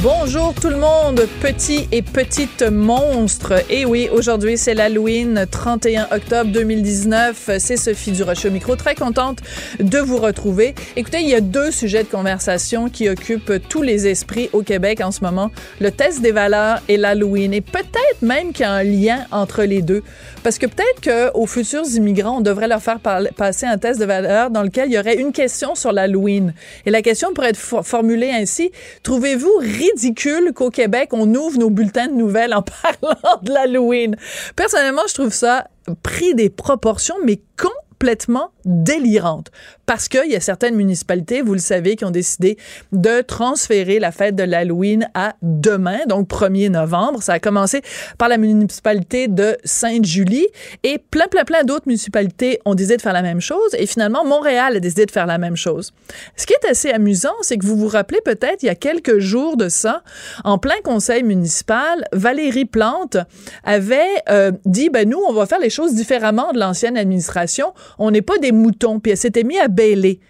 Bonjour tout le monde, petits et petites monstres. Et oui, aujourd'hui c'est l'Halloween, 31 octobre 2019. C'est Sophie Durocher au micro, très contente de vous retrouver. Écoutez, il y a deux sujets de conversation qui occupent tous les esprits au Québec en ce moment. Le test des valeurs et l'Halloween. Et peut-être même qu'il y a un lien entre les deux. Parce que peut-être qu'aux futurs immigrants, on devrait leur faire passer un test de valeurs dans lequel il y aurait une question sur l'Halloween. Et la question pourrait être formulée ainsi. Trouvez-vous ridicule qu'au Québec, on ouvre nos bulletins de nouvelles en parlant de l'Halloween. Personnellement, je trouve ça pris des proportions, mais complètement délirante parce qu'il y a certaines municipalités, vous le savez, qui ont décidé de transférer la fête de l'Halloween à demain, donc 1er novembre. Ça a commencé par la municipalité de Sainte-Julie et plein, plein, plein d'autres municipalités ont décidé de faire la même chose et finalement, Montréal a décidé de faire la même chose. Ce qui est assez amusant, c'est que vous vous rappelez peut-être, il y a quelques jours de ça, en plein conseil municipal, Valérie Plante avait euh, dit, ben nous, on va faire les choses différemment de l'ancienne administration. On n'est pas des moutons. Puis elle s'était mise à bêler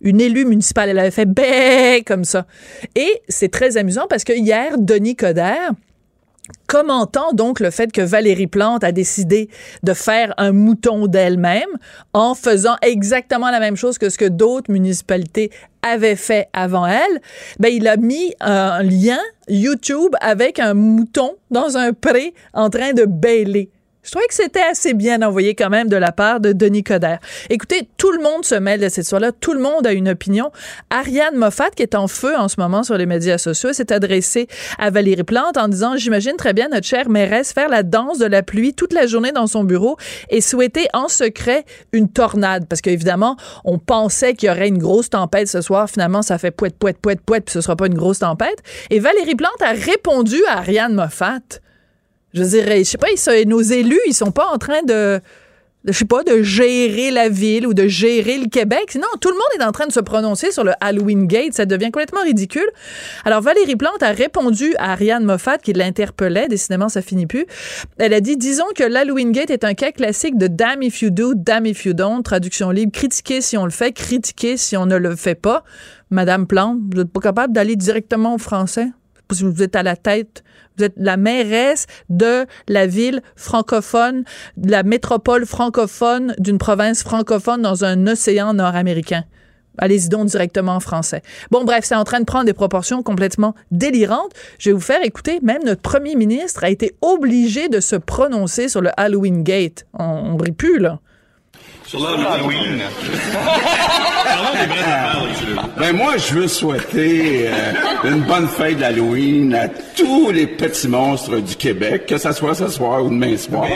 une élue municipale. Elle avait fait bé comme ça. Et c'est très amusant parce que hier, Denis Coderre, commentant donc le fait que Valérie Plante a décidé de faire un mouton d'elle-même en faisant exactement la même chose que ce que d'autres municipalités avaient fait avant elle, ben il a mis un lien YouTube avec un mouton dans un pré en train de bêler. Je trouvais que c'était assez bien envoyé quand même de la part de Denis Coderre. Écoutez, tout le monde se mêle de cette histoire-là, tout le monde a une opinion. Ariane Moffat, qui est en feu en ce moment sur les médias sociaux, s'est adressée à Valérie Plante en disant, j'imagine très bien notre chère mairesse faire la danse de la pluie toute la journée dans son bureau et souhaiter en secret une tornade. Parce qu'évidemment, on pensait qu'il y aurait une grosse tempête ce soir. Finalement, ça fait poète, poète, poète, poète, puis ce sera pas une grosse tempête. Et Valérie Plante a répondu à Ariane Moffat je dirais, je sais pas, nos élus, ils sont pas en train de, je sais pas, de gérer la ville ou de gérer le Québec. Non, tout le monde est en train de se prononcer sur le Halloween Gate. Ça devient complètement ridicule. Alors, Valérie Plante a répondu à Ariane Moffat qui l'interpellait. Décidément, ça finit plus. Elle a dit, disons que l'Halloween Gate est un cas classique de damn if you do, damn if you don't. Traduction libre. Critiquer si on le fait, critiquer si on ne le fait pas. Madame Plante, vous n'êtes pas capable d'aller directement au français? Vous êtes à la tête vous êtes la mairesse de la ville francophone, de la métropole francophone d'une province francophone dans un océan nord-américain. Allez-y donc directement en français. Bon, bref, c'est en train de prendre des proportions complètement délirantes. Je vais vous faire écouter, même notre premier ministre a été obligé de se prononcer sur le Halloween Gate. On, on rit plus, là. Sur ben moi, je veux souhaiter euh, une bonne fête d'Halloween à tous les petits monstres du Québec, que ce soit ce soir ou demain soir.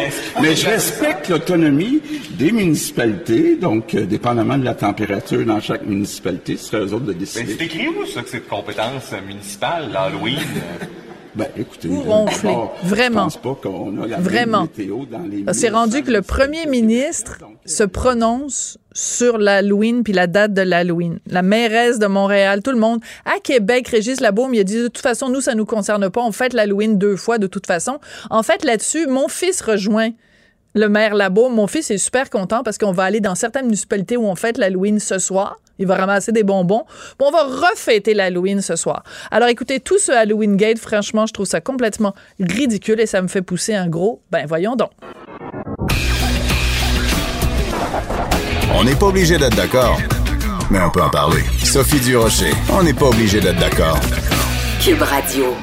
Mais, je respecte l'autonomie des municipalités, donc euh, dépendamment de la température dans chaque municipalité, ce serait eux autres de décider. Ben, c'est écrit où ça que c'est de compétence municipale, l'Halloween? Ben, écoutez, Ou ronfler. Vraiment. Je pense pas qu'on a la Vraiment. météo dans les C'est rendu que le premier ministre se prononce sur l'Halloween puis la date de l'Halloween. La mairesse de Montréal, tout le monde. À Québec, Régis Labaume, il a dit de toute façon, nous, ça nous concerne pas. On fête l'Halloween deux fois de toute façon. En fait, là-dessus, mon fils rejoint le maire Labo. Mon fils est super content parce qu'on va aller dans certaines municipalités où on fête l'Halloween ce soir. Il va ramasser des bonbons. Bon, on va refêter l'Halloween ce soir. Alors écoutez, tout ce Halloween Gate, franchement, je trouve ça complètement ridicule et ça me fait pousser un gros. Ben voyons donc. On n'est pas obligé d'être d'accord, mais on peut en parler. Sophie Durocher, on n'est pas obligé d'être d'accord. Cube Radio.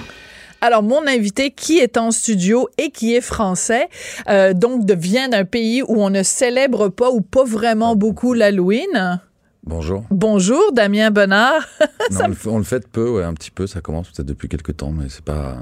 Alors, mon invité qui est en studio et qui est français, euh, donc de, vient d'un pays où on ne célèbre pas ou pas vraiment beaucoup l'Halloween. Bonjour. Bonjour, Damien Bonnard. Non, Ça on, me- le fait, on le fait peu, ouais, un petit peu. Ça commence peut-être depuis quelques temps, mais c'est pas.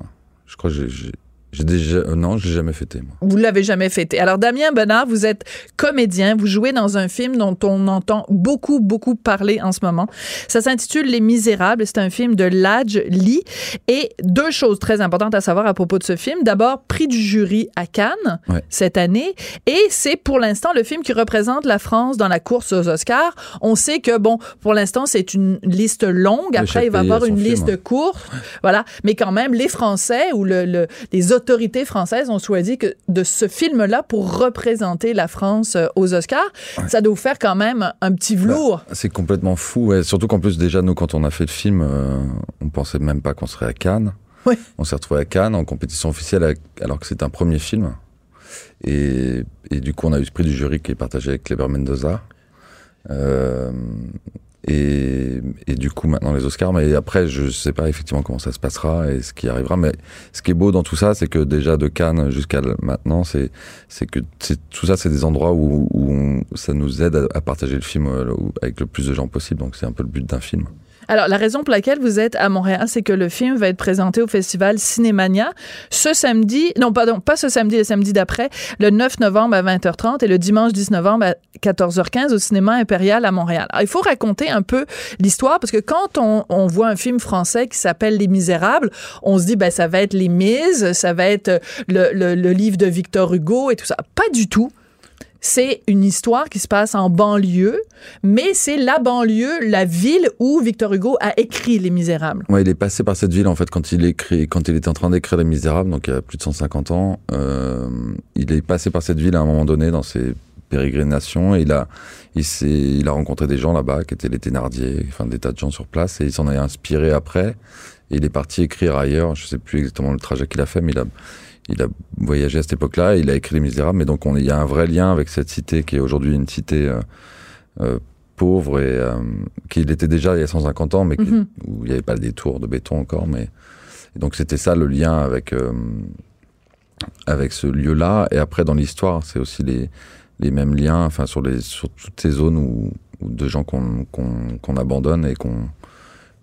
Je crois que j'ai- j'ai déjà, euh, non, je l'ai jamais fêté, moi. Vous l'avez jamais fêté. Alors, Damien Bonnard, vous êtes comédien. Vous jouez dans un film dont on entend beaucoup, beaucoup parler en ce moment. Ça s'intitule Les Misérables. C'est un film de Ladj Lee. Et deux choses très importantes à savoir à propos de ce film. D'abord, prix du jury à Cannes Ouais. cette année. Et c'est pour l'instant le film qui représente la France dans la course aux Oscars. On sait que, bon, pour l'instant, c'est une liste longue. Après, il va y avoir une film, liste ouais. courte. Voilà. Mais quand même, les Français ou le, le- les autorités françaises ont choisi que de ce film-là pour représenter la France euh, aux Oscars. Ça doit vous faire quand même un petit velours. C'est complètement fou, ouais. surtout qu'en plus déjà nous quand on a fait le film, euh, on pensait même pas qu'on serait à Cannes. Ouais. On s'est retrouvé à Cannes en compétition officielle alors que c'est un premier film. Et, et du coup on a eu ce prix du jury qui est partagé avec Kleber Mendoza. Euh, et, du coup maintenant les Oscars, mais après je sais pas effectivement comment ça se passera et ce qui arrivera. Mais ce qui est beau dans tout ça, c'est que déjà de Cannes jusqu'à maintenant, c'est c'est que tout ça, c'est des endroits où, où ça nous aide à, partager le film euh, avec le plus de gens possible. Donc c'est un peu le but d'un film. Alors, la raison pour laquelle vous êtes à Montréal, c'est que le film va être présenté au festival Cinémania ce samedi, non, pardon, pas ce samedi, le samedi d'après, le 9 novembre à 20h30 et le dimanche 10 novembre à 14h15 au cinéma impérial à Montréal. Alors, il faut raconter un peu l'histoire parce que quand on, on voit un film français qui s'appelle Les Misérables, on se dit, ben, ça va être Les Mises, ça va être le, le- le livre de Victor Hugo et tout ça. Pas du tout. C'est une histoire qui se passe en banlieue, mais c'est la banlieue, la ville où Victor Hugo a écrit Les Misérables. Ouais, il est passé par cette ville en fait quand il écrit, quand il était en train d'écrire Les Misérables, donc il y a plus de 150 ans. Euh, il est passé par cette ville à un moment donné dans ses pérégrinations et il a, il il a rencontré des gens là-bas qui étaient les Thénardier, enfin des tas de gens sur place et il s'en est inspiré après. Et il est parti écrire ailleurs. Je sais plus exactement le trajet qu'il a fait, mais il a, il a voyagé à cette époque-là. Il a écrit Les Misérables, mais donc on, il y a un vrai lien avec cette cité qui est aujourd'hui une cité euh, euh, pauvre et euh, qu'il était déjà il y a 150 ans, mais qui- Mhm. où il n'y avait pas des tours de béton encore. Mais et donc c'était ça le lien avec euh, avec ce lieu-là. Et après dans l'histoire, c'est aussi les les mêmes liens, enfin sur les sur toutes ces zones où, où de gens qu'on qu'on qu'on abandonne et qu'on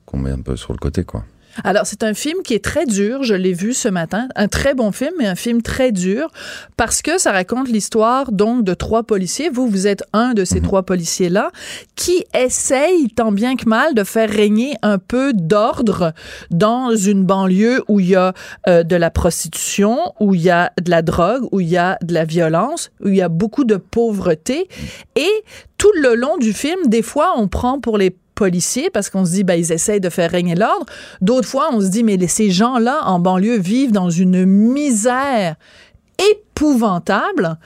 qu'on met un peu sur le côté, quoi. Alors, c'est un film qui est très dur. Je l'ai vu ce matin. Un très bon film, mais un film très dur parce que ça raconte l'histoire, donc, de trois policiers. Vous, vous êtes un de ces trois policiers-là qui essayent, tant bien que mal, de faire régner un peu d'ordre dans une banlieue où il y a euh, de la prostitution, où il y a de la drogue, où il y a de la violence, où il y a beaucoup de pauvreté. Et tout le long du film, des fois, on prend pour les policiers parce qu'on se dit ben ils essayent de faire régner l'ordre. D'autres fois, on se dit mais ces gens-là en banlieue vivent dans une misère épouvantable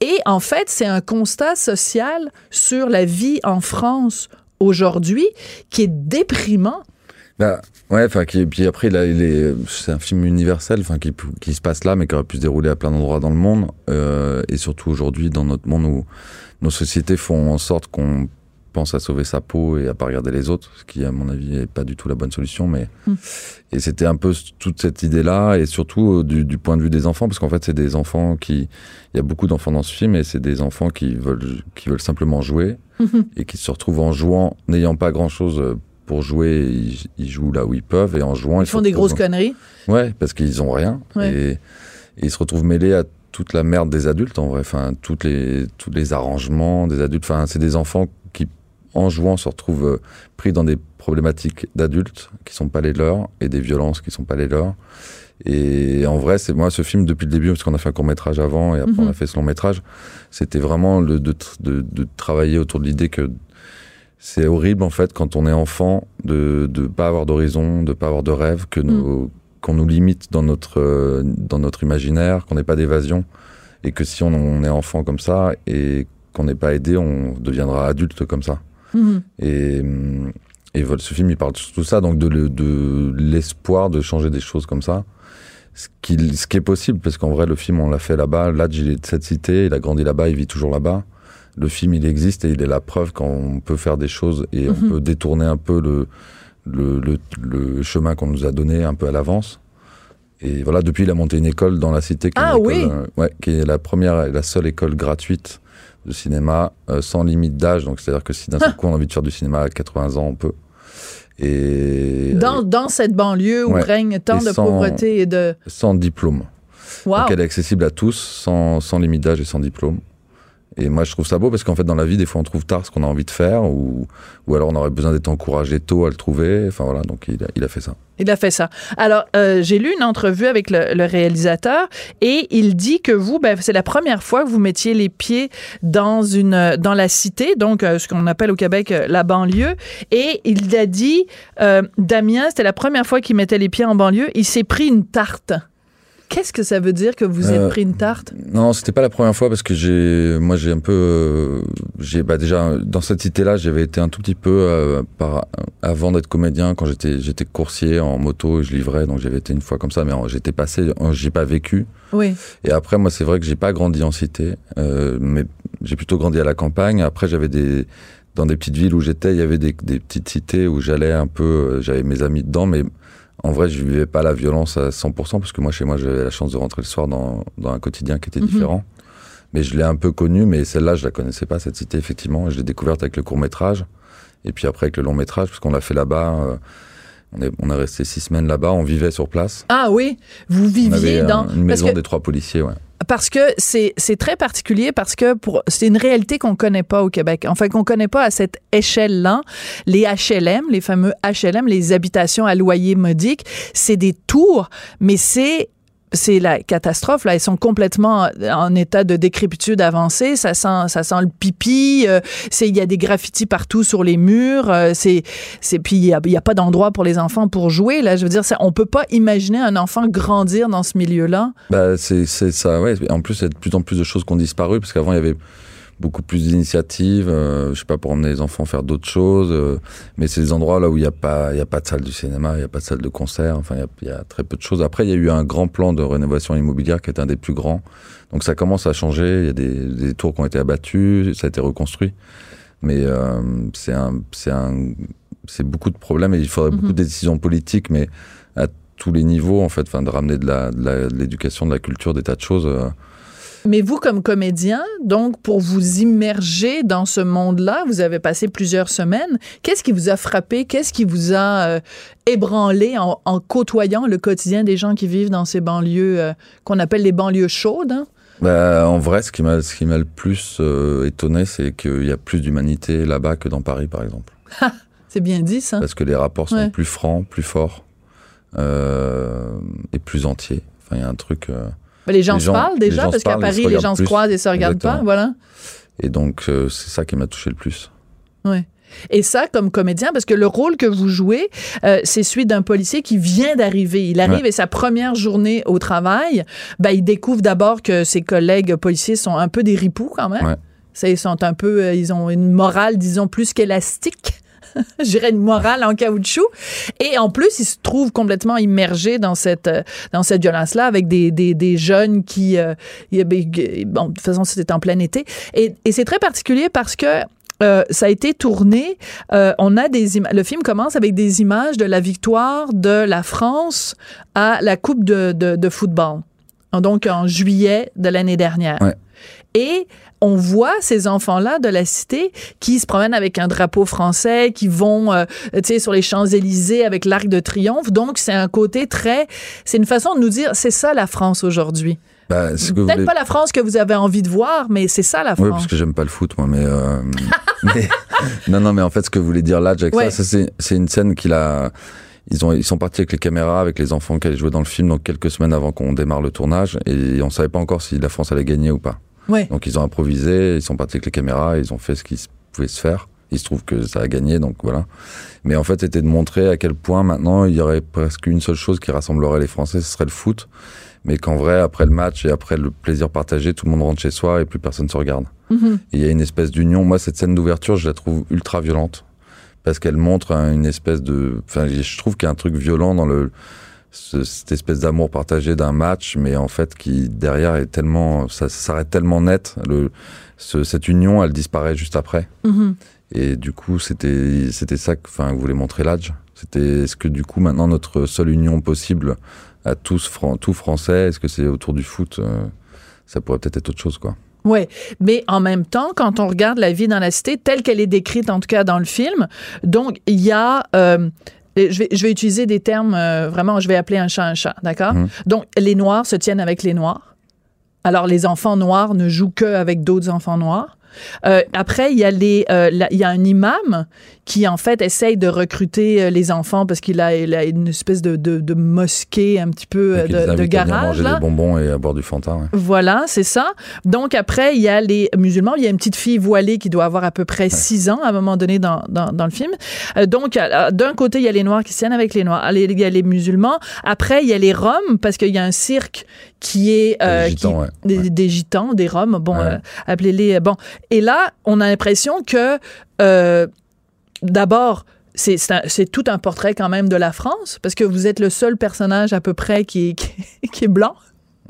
et en fait, c'est un constat social sur la vie en France aujourd'hui qui est déprimant. Bah, ouais, enfin, puis après, c'est un film universel, enfin, qui, qui se passe là, mais qui aurait pu se dérouler à plein d'endroits dans le monde, euh, et surtout aujourd'hui, dans notre monde où nos sociétés font en sorte qu'on pense à sauver sa peau et à pas regarder les autres, ce qui, à mon avis, est pas du tout la bonne solution, mais, Mm. et c'était un peu toute cette idée-là, et surtout euh, du, du point de vue des enfants, parce qu'en fait, c'est des enfants qui, il y a beaucoup d'enfants dans ce film, et c'est des enfants qui veulent, qui veulent simplement jouer, et qui se retrouvent en jouant, n'ayant pas grand-chose euh, pour jouer, ils, ils jouent là où ils peuvent, et en jouant, Ils se font des grosses conneries. Ouais, parce qu'ils ont rien. Ouais. Et, et ils se retrouvent mêlés à toute la merde des adultes, en vrai. Enfin, toutes les, tous les arrangements des adultes. Enfin, c'est des enfants qui, en jouant, se retrouvent euh, pris dans des problématiques d'adultes qui sont pas les leurs et des violences qui sont pas les leurs. Et en vrai, c'est moi ce film depuis le début, parce qu'on a fait un court métrage avant et après Mhm. on a fait ce long métrage. C'était vraiment le, de, de, de travailler autour de l'idée que c'est horrible en fait quand on est enfant de de pas avoir d'horizon, de pas avoir de rêve, que nos qu'on nous limite dans notre euh, dans notre imaginaire, qu'on n'ait pas d'évasion et que si on, on est enfant comme ça et qu'on n'est pas aidé, on deviendra adulte comme ça. Mhm. Et hum, et voilà, ce film il parle de tout ça donc de le- de l'espoir de changer des choses comme ça. Ce qui, ce qui est possible, parce qu'en vrai, le film, on l'a fait là-bas. Ladj, il est de cette cité, il a grandi là-bas, il vit toujours là-bas. Le film, il existe et il est la preuve qu'on peut faire des choses et on peut détourner un peu le, le, le, le chemin qu'on nous a donné un peu à l'avance. Et voilà, depuis, il a monté une école dans la cité, qui est, Ah oui euh, ouais, qui est la première et la seule école gratuite de cinéma euh, sans limite d'âge. Donc, c'est-à-dire que si d'un seul coup on a envie de faire du cinéma à 80 ans, on peut. Et Dans, dans cette banlieue où Ouais. règne tant de sans- pauvreté et de... sans diplôme. Wow. Donc elle est accessible à tous, sans, sans limite d'âge et sans diplôme. Et moi, je trouve ça beau parce qu'en fait, dans la vie, des fois, on trouve tard ce qu'on a envie de faire, ou, ou alors on aurait besoin d'être encouragé tôt à le trouver. Enfin voilà, donc il a, fait ça. Il a fait ça. Alors, euh, j'ai lu une entrevue avec le, réalisateur et il dit que vous, ben, c'est la première fois que vous mettiez les pieds dans une dans la cité, donc euh, ce qu'on appelle au Québec euh, la banlieue. Et il a dit, Damien, c'était la première fois qu'il mettait les pieds en banlieue. Il s'est pris une tarte. Qu'est-ce que ça veut dire que vous êtes Euh, pris une tarte? Non, c'était pas la première fois parce que j'ai, moi, j'ai un peu, euh, j'ai, bah déjà dans cette cité-là, j'avais été un tout petit peu euh, par, avant d'être comédien quand j'étais, j'étais coursier en moto et je livrais, donc j'avais été une fois comme ça, mais j'étais passé, j'ai pas vécu. Oui. Et après, moi, c'est vrai que j'ai pas grandi en cité, euh, mais j'ai plutôt grandi à la campagne. Après, j'avais des dans des petites villes où j'étais, il y avait des, des petites cités où j'allais un peu, j'avais mes amis dedans, mais en vrai, je vivais pas la violence à 100% parce que moi, chez moi, j'avais la chance de rentrer le soir dans, dans un quotidien qui était Mhm. différent. Mais je l'ai un peu connue, mais celle-là, je la connaissais pas, cette cité, effectivement. Je l'ai découverte avec le court métrage. Et puis après, avec le long métrage, parce qu'on l'a fait là-bas. euh, on est, on est resté six semaines là-bas, on vivait sur place. Ah oui, vous On viviez avait dans... un- une parce maison que- des trois policiers, ouais. Parce que c'est très particulier parce que c'est une réalité qu'on connaît pas au Québec. Enfin qu'on connaît pas à cette échelle-là. Les HLM, les fameux HLM, les habitations à loyer modique, c'est des tours, mais c'est c'est la catastrophe là, ils sont complètement en état de décrépitude avancée, ça sent ça sent le pipi, euh, c'est il y a des graffitis partout sur les murs, euh, c'est c'est puis il y a, y a pas d'endroit pour les enfants pour jouer là, je veux dire ça, on peut pas imaginer un enfant grandir dans ce milieu-là. Bah, c'est c'est ça, ouais. En plus, il y a de plus en plus de choses qui ont disparu, parce qu'avant, il y avait beaucoup plus d'initiatives, euh, je sais pas, pour emmener les enfants faire d'autres choses. euh, mais c'est des endroits là où il n'y a, pas- il y a pas de salle du cinéma, il n'y a pas de salle de concert, enfin, il y y a très peu de choses. Après, il y a eu un grand plan de rénovation immobilière qui est un des plus grands. Donc ça commence à changer, il y a des, des tours qui ont été abattues, ça a été reconstruit. Mais euh, c'est un, c'est un, c'est beaucoup de problèmes et il faudrait beaucoup de décisions politiques, mais à tous les niveaux en fait, enfin de ramener de la, de de l'éducation, de la culture, des tas de choses. euh, Mais vous, comme comédien, donc, pour vous immerger dans ce monde-là, vous avez passé plusieurs semaines. Qu'est-ce qui vous a frappé? Qu'est-ce qui vous a euh, ébranlé en, en côtoyant le quotidien des gens qui vivent dans ces banlieues euh, qu'on appelle les banlieues chaudes? hein? Bah, en vrai, ce qui m'a le plus euh, étonné, c'est qu'il y a plus d'humanité là-bas que dans Paris, par exemple. C'est bien dit, ça. Parce que les rapports sont Ouais. plus francs, plus forts et plus entiers. Enfin, il y a un truc. Mais les gens les se gens- parlent déjà, parce qu'à Paris, les gens se croisent et se regardent pas, voilà. et donc, euh, c'est ça qui m'a touché le plus. Ouais. Et ça, comme comédien, parce que le rôle que vous jouez, euh, c'est celui d'un policier qui vient d'arriver. Il arrive Ouais. et sa première journée au travail, ben, il découvre d'abord que ses collègues policiers sont un peu des ripoux quand même. Ouais. Ça, ils sont un peu, euh, ils ont une morale, disons, plus qu'élastique. Je dirais une morale en caoutchouc. Et en plus, il se trouve complètement immergé dans cette, euh, dans cette violence-là avec des, des, des jeunes qui, euh, ben, bon, de toute façon, c'était en plein été. Et, et c'est très particulier parce que euh, ça a été tourné. euh, on a des le film commence avec des images de la victoire de la France à la Coupe de, de, de football. Donc en juillet de l'année dernière. Ouais. Et on voit ces enfants-là de la cité qui se promènent avec un drapeau français, qui vont, euh, tu sais, sur les Champs-Élysées avec l'Arc de Triomphe. Donc, c'est un côté très... C'est une façon de nous dire, c'est ça la France aujourd'hui. Vous Peut-être voulez- pas la France que vous avez envie de voir, mais c'est ça la Oui, France. parce que j'aime pas le foot, moi, mais, euh, mais- non, non, mais en fait, ce que voulait dire là, Jack, Ouais. ça, c'est, c'est une scène qu'il a. Ils ont, ils sont partis avec les caméras, avec les enfants qui allaient jouer dans le film, donc quelques semaines avant qu'on démarre le tournage, et on savait pas encore si la France allait gagner ou pas. Ouais. Donc ils ont improvisé, ils sont partis avec les caméras, ils ont fait ce qui se- pouvait se faire. Il se trouve que ça a gagné, donc voilà. Mais en fait, c'était de montrer à quel point maintenant il y aurait presque une seule chose qui rassemblerait les Français, ce serait le foot. Mais qu'en vrai, après le match et après le plaisir partagé, tout le monde rentre chez soi et plus personne se regarde. Mhm. Il y a une espèce d'union. Moi, cette scène d'ouverture, je la trouve ultra violente parce qu'elle montre hein, une espèce de. Enfin, je trouve qu'il y a un truc violent dans le ce- cette espèce d'amour partagé d'un match, mais en fait qui derrière est tellement, ça, s'arrête tellement net. Le, ce- cette union, elle disparaît juste après. Mhm. Et du coup, c'était c'était ça que, enfin, vous voulez montrer l'âge. C'était est-ce que du coup maintenant notre seule union possible à tous fran- tout français, est-ce que c'est autour du foot euh, Ça pourrait peut-être être autre chose, quoi. Oui, mais en même temps, quand on regarde la vie dans la cité telle qu'elle est décrite, en tout cas dans le film, donc il y a euh, Je vais, je vais utiliser des termes euh, vraiment, je vais appeler un chat un chat, d'accord? Mhm. Donc, les Noirs se tiennent avec les Noirs. Alors, les enfants noirs ne jouent que avec d'autres enfants noirs. Euh, après, il y a les, euh, la- il y a un imam qui en fait essaye de recruter euh, les enfants parce qu'il a, il a une espèce de, de, de mosquée un petit peu de, de invite à garage. manger là. des bonbons et à boire du Fanta. ouais. Voilà, c'est ça. Donc après, il y a les musulmans. Il y a une petite fille voilée qui doit avoir à peu près six ans à un moment donné dans, dans, dans le film. Euh, donc d'un côté, il y a les Noirs qui tiennent avec les Noirs. Il y a les musulmans. Après, il y a les Roms parce qu'il y a un cirque qui est Des gitans, qui- ouais. des, des gitans, des Roms. Bon, appelez-les. Bon, et là, on a l'impression que euh, d'abord. C'est, tout un portrait quand même de la France, parce que vous êtes le seul personnage à peu près qui est, qui qui est blanc.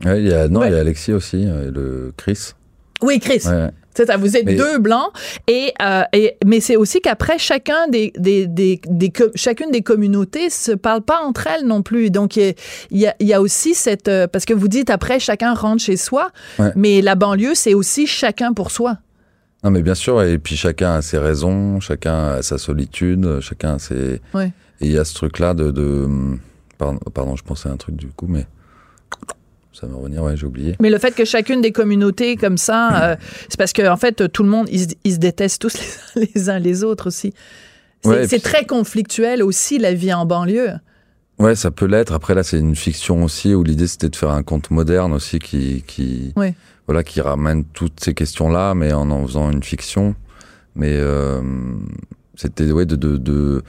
Ouais, il y a, non, Ouais. il y a Alexis aussi, euh, le Chris. Oui, Chris. Ouais. C'est ça, vous êtes Mais- deux blancs et, euh, et mais c'est aussi qu'après chacun des, des, des, des co- chacune des communautés se parle pas entre elles non plus. Donc il y a- y aussi cette parce que vous dites après chacun rentre chez soi, mais la banlieue c'est aussi chacun pour soi. Non, mais bien sûr, et puis chacun a ses raisons, chacun a sa solitude, chacun a ses. Ouais. Et il y a ce truc-là de. de... Pardon, pardon, je pensais à un truc du coup, mais. Ça va revenir, ouais, j'ai oublié. Mais le fait que chacune des communautés comme ça, euh, c'est parce que en fait tout le monde ils, se- ils se détestent tous les, les uns les autres aussi. C'est Ouais, puis- très conflictuel aussi la vie en banlieue. Ouais, ça peut l'être. Après, là, c'est une fiction aussi où l'idée c'était de faire un conte moderne aussi qui, qui. Voilà, qui ramène toutes ces questions-là, mais en en faisant une fiction. Mais euh, c'était ouais de, de, de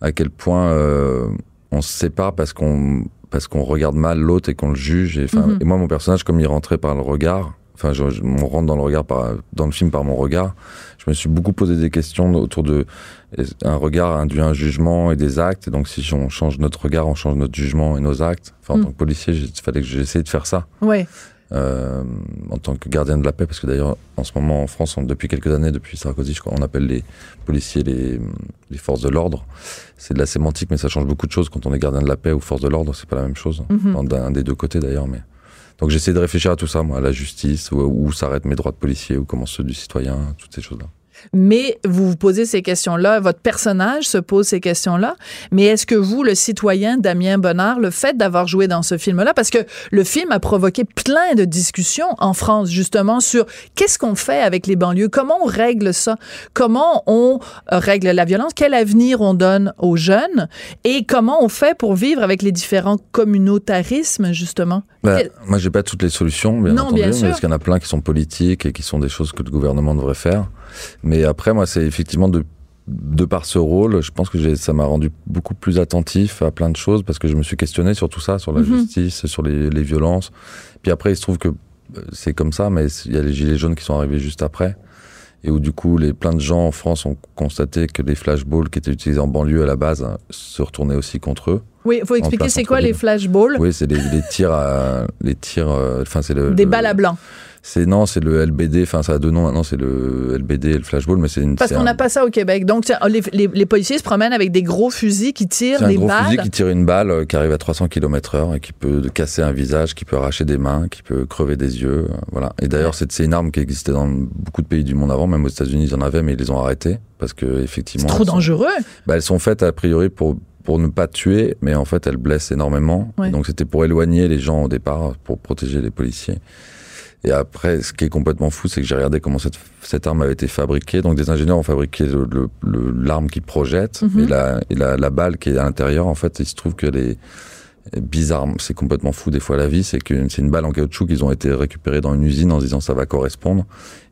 à quel point euh, on se sépare parce qu'on parce qu'on regarde mal l'autre et qu'on le juge. Et, Mhm. et moi, mon personnage, comme il rentrait par le regard, enfin, je, je- on rentre dans le regard par, dans le film par mon regard. Je me suis beaucoup posé des questions autour de un regard induit un jugement et des actes. Et donc, si on change notre regard, on change notre jugement et nos actes. Enfin, en Mm. tant que policier, il fallait que j'essaie de faire ça. Ouais. Euh, en tant que gardien de la paix, parce que d'ailleurs, en ce moment, en France, on- depuis quelques années, depuis Sarkozy, je crois, on appelle les policiers les, les forces de l'ordre. C'est de la sémantique, mais ça change beaucoup de choses quand on est gardien de la paix ou force de l'ordre, c'est pas la même chose. Enfin, D'un des deux côtés d'ailleurs, mais. Donc j'essaie de réfléchir à tout ça, moi, à la justice, où, où s'arrêtent mes droits de policier, où commencent ceux du citoyen, toutes ces choses-là. Mais vous vous posez ces questions-là, votre personnage se pose ces questions-là. Mais est-ce que vous, le citoyen Damien Bonnard, le fait d'avoir joué dans ce film-là, parce que le film a provoqué plein de discussions en France, justement, sur qu'est-ce qu'on fait avec les banlieues, comment on règle ça, comment on euh, règle la violence, quel avenir on donne aux jeunes? Et comment on fait pour vivre avec les différents communautarismes, justement? Bah, Quel- Moi, j'ai pas toutes les solutions, bien Non, entendu, bien mais sûr. parce qu'il y en a plein qui sont politiques et qui sont des choses que le gouvernement devrait faire? Mais après, moi, c'est effectivement de, de par ce rôle, je pense que ça m'a rendu beaucoup plus attentif à plein de choses parce que je me suis questionné sur tout ça, sur la Mhm. justice, sur les, les violences. Puis après, il se trouve que euh, c'est comme ça, mais il y a les gilets jaunes qui sont arrivés juste après. Et où du coup, les, plein de gens en France ont constaté que les flashballs qui étaient utilisés en banlieue à la base hein, se retournaient aussi contre eux. Oui, il faut expliquer c'est quoi les flashballs, Oui, c'est les, les tirs à, les tirs, euh, c'est le des le- balles à blanc. C'est non, c'est le LBD. Enfin, ça a deux noms maintenant. C'est le LBD et le flashball, mais c'est une. Parce qu'on un- n'a pas ça au Québec. Donc, les, les- les policiers se promènent avec des gros fusils qui tirent C'est un des gros balles. fusil qui tire une balle euh, qui arrive à 300 km heure et qui peut casser un visage, qui peut arracher des mains, qui peut crever des yeux. euh, Voilà. Et d'ailleurs, c'est c'est une arme qui existait dans beaucoup de pays du monde avant, même aux États-Unis, ils en avaient, mais ils les ont arrêtés parce que effectivement. C'est trop sont- dangereux. Bah, elles sont faites a priori pour pour ne pas tuer, mais en fait elles blessent énormément. Ouais. Donc c'était pour éloigner les gens au départ, pour protéger les policiers. Et après, ce qui est complètement fou, c'est que j'ai regardé comment cette, cette arme avait été fabriquée. Donc des ingénieurs ont fabriqué le- le- le- l'arme qui projette et, la, et la, la balle qui est à l'intérieur. En fait, il se trouve que les bizarre, c'est complètement fou des fois la vie, c'est que c'est une balle en caoutchouc qu'ils ont été récupérées dans une usine en se disant ça va correspondre.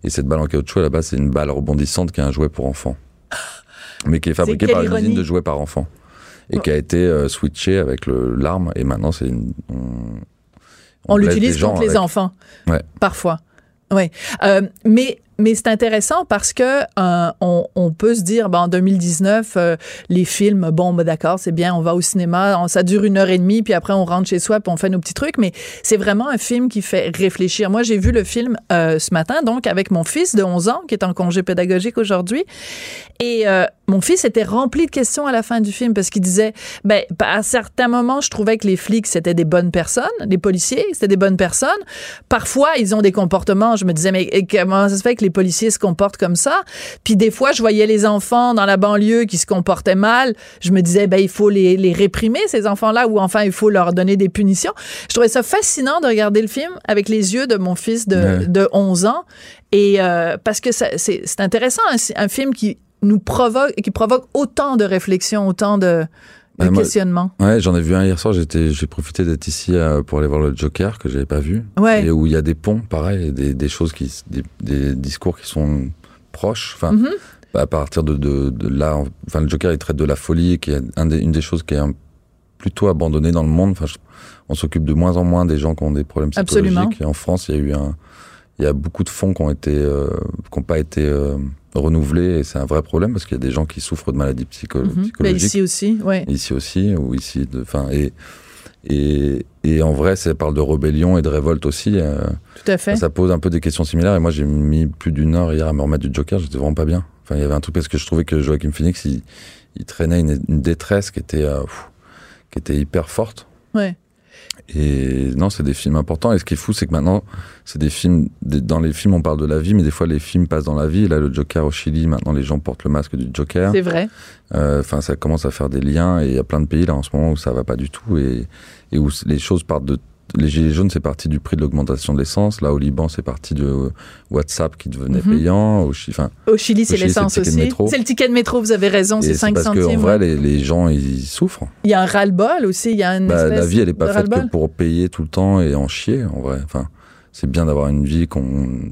Et cette balle en caoutchouc à la base, c'est une balle rebondissante qui est un jouet pour enfants, mais qui est fabriquée par une usine de jouets par enfants. Et qui a été euh, switché avec l'arme. Et maintenant c'est une on, l'utilise contre les enfants. Ouais. Parfois. Oui. Euh, mais mais c'est intéressant parce que euh, on, on peut se dire, ben, en 2019, euh, les films, bon, ben, d'accord, c'est bien, on va au cinéma, ça dure une heure et demie, puis après on rentre chez soi, puis on fait nos petits trucs, mais c'est vraiment un film qui fait réfléchir. Moi, j'ai vu le film euh, ce matin, donc avec mon fils de 11 ans, qui est en congé pédagogique aujourd'hui, et euh, mon fils était rempli de questions à la fin du film parce qu'il disait, ben, à certains moments, je trouvais que les flics, c'était des bonnes personnes, les policiers, c'était des bonnes personnes. Parfois, ils ont des comportements, je me disais, mais et comment ça se fait que les policiers se comportent comme ça. Puis des fois, je voyais les enfants dans la banlieue qui se comportaient mal. Je me disais, ben il faut les, les réprimer ces enfants-là, ou enfin il faut leur donner des punitions. Je trouvais ça fascinant de regarder le film avec les yeux de mon fils de, Ouais. de 11 ans. Et euh, parce que c'est intéressant, un, un film qui nous provoque, qui provoque autant de réflexions, autant de, de Ben, moi- questionnements. Ouais, j'en ai vu un hier soir. J'étais, j'ai profité d'être ici euh, pour aller voir le Joker que j'avais pas vu. Ouais. Et où il y a des ponts, pareil, des, des choses qui, des, des discours qui sont proches. Enfin, Mhm. bah, à partir de, de, de là, enfin, le Joker il traite de la folie, qui est un des, une des choses qui est un- plutôt abandonnée dans le monde. Enfin, je- on s'occupe de moins en moins des gens qui ont des problèmes psychologiques. Absolument. Et en France, il y a eu un, il y a beaucoup de fonds qui ont été, euh, qui n'ont pas été euh, renouvelés, et c'est un vrai problème parce qu'il y a des gens qui souffrent de maladies psycho- Mhm. Ben, psychologiques ici aussi, ouais. ici aussi ou ici de enfin et et et en vrai ça parle de rébellion et de révolte aussi euh, Tout à fait. ça pose un peu des questions similaires et moi j'ai mis plus d'une heure hier à me remettre du Joker j'étais vraiment pas bien enfin il y avait un truc parce que je trouvais que Joaquin Phoenix il, il traînait une, une détresse qui était euh, pff, qui était hyper forte Ouais. Et non c'est des films importants et ce qui est fou c'est que maintenant c'est des films des- dans les films on parle de la vie mais des fois les films passent dans la vie là le Joker au Chili maintenant les gens portent le masque du Joker C'est vrai. euh, Enfin, ça commence à faire des liens et il y a plein de pays là en ce moment où ça va pas du tout et, et où les choses partent de. Les gilets jaunes, c'est parti du prix de l'augmentation de l'essence. Là, au Liban, c'est parti de WhatsApp qui devenait Mhm. payant. Au, Chili, c'est l'essence aussi. C'est le ticket de métro, vous avez raison, c'est 5 parce centimes. vrai, les, les gens, ils souffrent. Il y a un ras-le-bol aussi, il y a une Bah, la vie, elle est pas faite que pour payer tout le temps et en chier, en vrai. Enfin, c'est bien d'avoir une vie,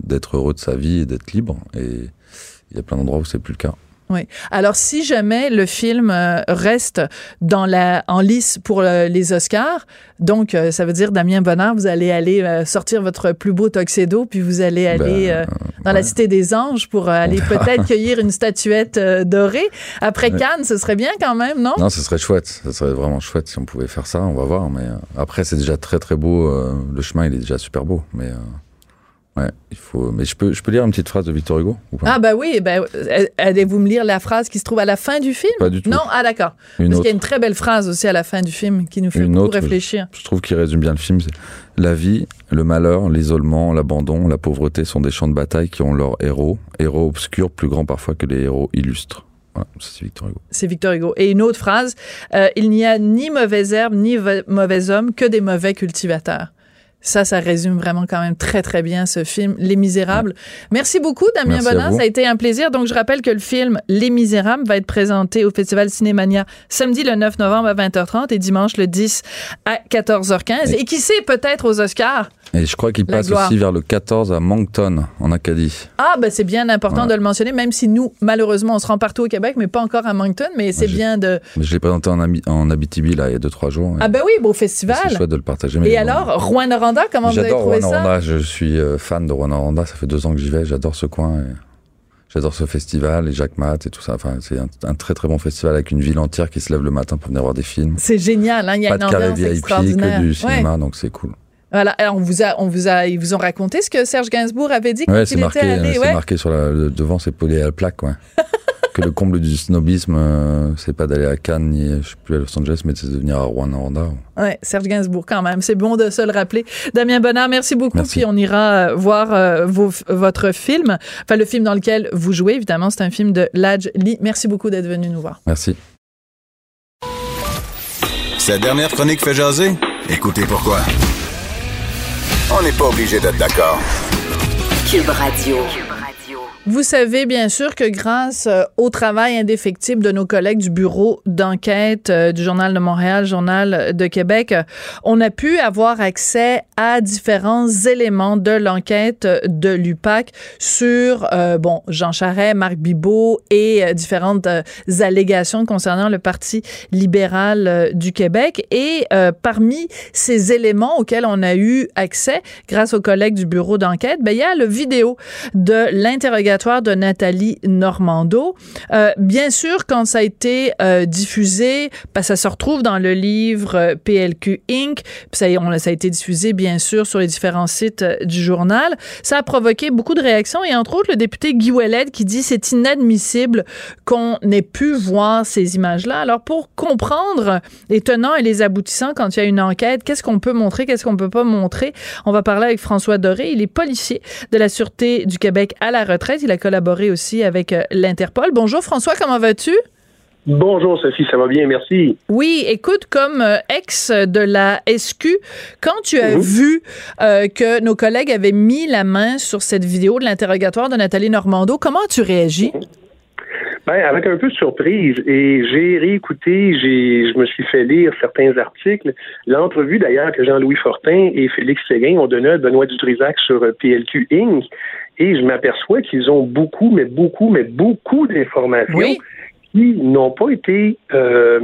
d'être heureux de sa vie et d'être libre. Et il y a plein d'endroits où c'est plus le cas. Oui. Alors, si jamais le film euh, reste dans la, en lice pour euh, les Oscars, donc euh, ça veut dire, Damien Bonnard, vous allez aller sortir votre plus beau tuxedo, puis vous allez aller Ben, euh, dans la. Cité des Anges pour aller peut-être cueillir une statuette dorée. Après Ouais. Cannes, ce serait bien quand même, non? Non, ce serait chouette. Ce serait vraiment chouette si on pouvait faire ça. On va voir. Mais après, c'est déjà très très beau. le chemin, il est déjà super beau. Mais ouais, il faut. Mais je peux, je peux lire une petite phrase de Victor Hugo ou pas? Ah, ben oui, ben, allez-vous me lire la phrase qui se trouve à la fin du film? Pas du tout. Non? Ah, d'accord. Parce qu'il y a une très belle phrase aussi à la fin du film qui nous fait Une beaucoup autre, réfléchir. Je trouve qu'il résume bien le film. La vie, le malheur, l'isolement, l'abandon, la pauvreté sont des champs de bataille qui ont leurs héros. Héros obscurs, plus grands parfois que les héros illustres. Voilà, c'est Victor Hugo. C'est Victor Hugo. Et une autre phrase, euh, il n'y a ni mauvaise herbe ni mauvais homme que des mauvais cultivateurs. Ça, ça résume vraiment quand même très, très bien ce film, Les Misérables. Merci beaucoup, Damien Merci Bonin. Ça a été un plaisir. Donc, je rappelle que le film Les Misérables va être présenté au Festival Cinémania samedi le 9 novembre à 20h30 et dimanche le 10 à 14h15. Et- Et qui sait, peut-être aux Oscars. Et je crois qu'il passe gloire. aussi vers le 14 à Moncton, en Acadie. Ah, ben c'est bien important Ouais. de le mentionner, même si nous, malheureusement, on se rend partout au Québec, mais pas encore à Moncton. Mais c'est bien de. Mais je l'ai présenté en, Ami- en Abitibi, là, il y a 2-3 jours. Ah, ben oui, beau C'est festival. chouette de le partager. mais Et bon. alors, Rouen Noranda, comment vous avez J'adore trouvé Rouen ça? Noranda, je suis euh, fan de Rouen Noranda, ça fait deux ans que j'y vais, j'adore ce coin, et j'adore ce festival, et Jacques Mat et tout ça. Enfin, c'est un, un très très bon festival avec une ville entière qui se lève le matin pour venir voir des films. C'est génial, hein? il y a Pas une de carré VIP, que du Ouais. cinéma, donc c'est cool. Voilà, alors on vous a, on vous a, ils vous ont raconté ce que Serge Gainsbourg avait dit quand Ouais, il était marqué, allé. c'est ouais. marqué sur la, le- devant, c'est collé à la plaque, ouais. que le comble du snobisme, euh, c'est pas d'aller à Cannes ni, je sais plus, à Los Angeles, mais c'est de venir à Rouen Noranda. Ouais, Serge Gainsbourg quand même. C'est bon de se le rappeler. Damien Bonnard, merci beaucoup. Merci. Puis on ira euh, voir euh, vos- votre film, enfin le film dans lequel vous jouez. Évidemment, c'est un film de Ladj Lee. Merci beaucoup d'être venu nous voir. Merci. Cette dernière chronique fait jaser? Écoutez pourquoi. On n'est pas obligé d'être d'accord. Cube Radio. Vous savez bien sûr que grâce euh, au travail indéfectible de nos collègues du bureau d'enquête euh, du Journal de Montréal, Journal de Québec, euh, on a pu avoir accès à différents éléments de l'enquête de l'UPAC sur, bon, Jean Charest, Marc Bibot et différentes allégations concernant le Parti libéral du Québec. Et parmi ces éléments auxquels on a eu accès grâce aux collègues du bureau d'enquête, ben, il y a le vidéo de l'interrogation de Nathalie Normando. Euh, bien sûr, quand ça a été euh, diffusé, ben, ça se retrouve dans le livre euh, PLQ Inc. Ça, a été diffusé, bien sûr, sur les différents sites du journal. Ça a provoqué beaucoup de réactions et entre autres le député Guy Ouellet qui dit c'est inadmissible qu'on ait pu voir ces images-là. Alors pour comprendre les tenants et les aboutissants quand il y a une enquête, qu'est-ce qu'on peut montrer, qu'est-ce qu'on peut pas montrer, on va parler avec François Doré. Il est policier de la Sûreté du Québec à la retraite. Il a collaboré aussi avec euh, l'Interpol. Bonjour François, comment vas-tu? Bonjour Sophie, ça va bien, merci. Oui, écoute, comme euh, ex de la SQ, quand tu as mhm. vu euh, que nos collègues avaient mis la main sur cette vidéo de l'interrogatoire de Nathalie Normando, comment tu réagis? Ben, avec un peu de surprise. Et j'ai réécouté, j'ai, je me suis fait lire certains articles. L'entrevue, d'ailleurs, que Jean-Louis Fortin et Félix Séguin ont donné à Benoît Dutrisac sur PLQ Inc. Et je m'aperçois qu'ils ont beaucoup, mais beaucoup, mais beaucoup d'informations qui n'ont pas été euh,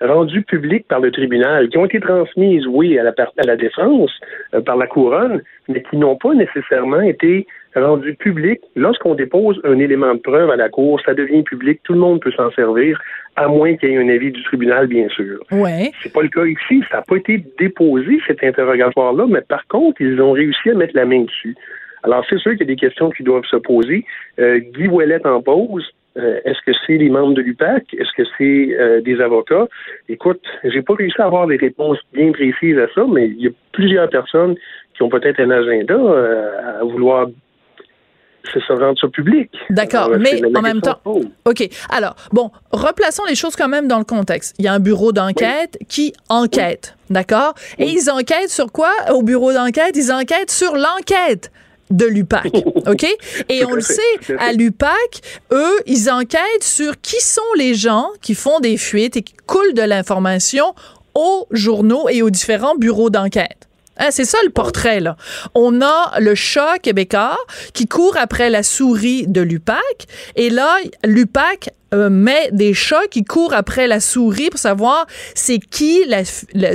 rendues publiques par le tribunal, qui ont été transmises, oui, à la, à la défense, euh, par la couronne, mais qui n'ont pas nécessairement été rendues publiques. Lorsqu'on dépose un élément de preuve à la cour, ça devient public, tout le monde peut s'en servir, à moins qu'il y ait un avis du tribunal, bien sûr. Ouais. C'est pas le cas ici, ça n'a pas été déposé, cet interrogatoire-là, mais par contre, ils ont réussi à mettre la main dessus. Alors, c'est sûr qu'il y a des questions qui doivent se poser. Euh, Guy Ouellet en pose. Euh, est-ce que c'est les membres de l'UPAC? Est-ce que c'est euh, des avocats? Écoute, j'ai pas réussi à avoir des réponses bien précises à ça, mais il y a plusieurs personnes qui ont peut-être un agenda à vouloir c'est se rendre ça public. D'accord, mais en même temps. OK. Alors, bon, replaçons les choses quand même dans le contexte. Il y a un bureau d'enquête qui enquête, d'accord? Et ils enquêtent sur quoi? Au bureau d'enquête? Ils enquêtent sur l'enquête de l'UPAC, OK? Et on le sait, à l'UPAC, eux, ils enquêtent sur qui sont les gens qui font des fuites et qui coulent de l'information aux journaux et aux différents bureaux d'enquête. Hein, c'est ça le portrait, là. On a le chat québécois qui court après la souris de l'UPAC. Et là, l'UPAC euh, met des chats qui courent après la souris pour savoir c'est qui,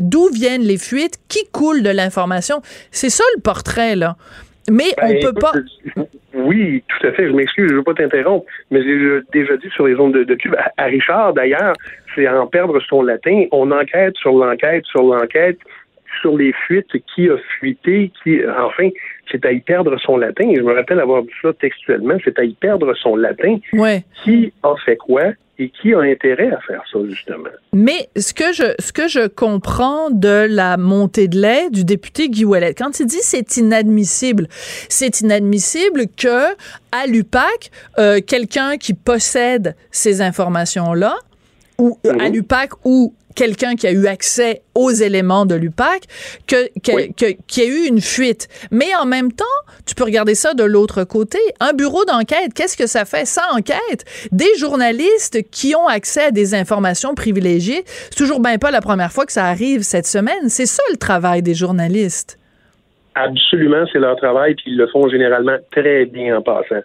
d'où viennent les fuites, qui coule de l'information. C'est ça le portrait, là. Mais on ben, peut pas. Oui, tout à fait. Je m'excuse, je ne veux pas t'interrompre, mais j'ai déjà dit sur les ondes de, de Cube, à, Richard d'ailleurs, c'est en perdre son latin. On enquête sur l'enquête, sur l'enquête, sur les fuites, qui a fuité, qui, enfin, c'est à y perdre son latin. je me rappelle avoir dit ça textuellement, c'est à y perdre son latin. Ouais. Qui a fait quoi? et qui a intérêt à faire ça, justement? Mais ce que je, ce que je comprends de la montée de lait du député Guy Ouellet, quand il dit c'est inadmissible, c'est inadmissible que à l'UPAC, euh, quelqu'un qui possède ces informations-là, ou à mhm. l'UPAC ou quelqu'un qui a eu accès aux éléments de l'UPAC, que, que, qu'il y a eu une fuite. Mais en même temps, tu peux regarder ça de l'autre côté. Un bureau d'enquête, qu'est-ce que ça fait? Ça enquête des journalistes qui ont accès à des informations privilégiées. C'est toujours bien pas la première fois que ça arrive cette semaine. C'est ça le travail des journalistes. Absolument, c'est leur travail, puis ils le font généralement très bien en passant.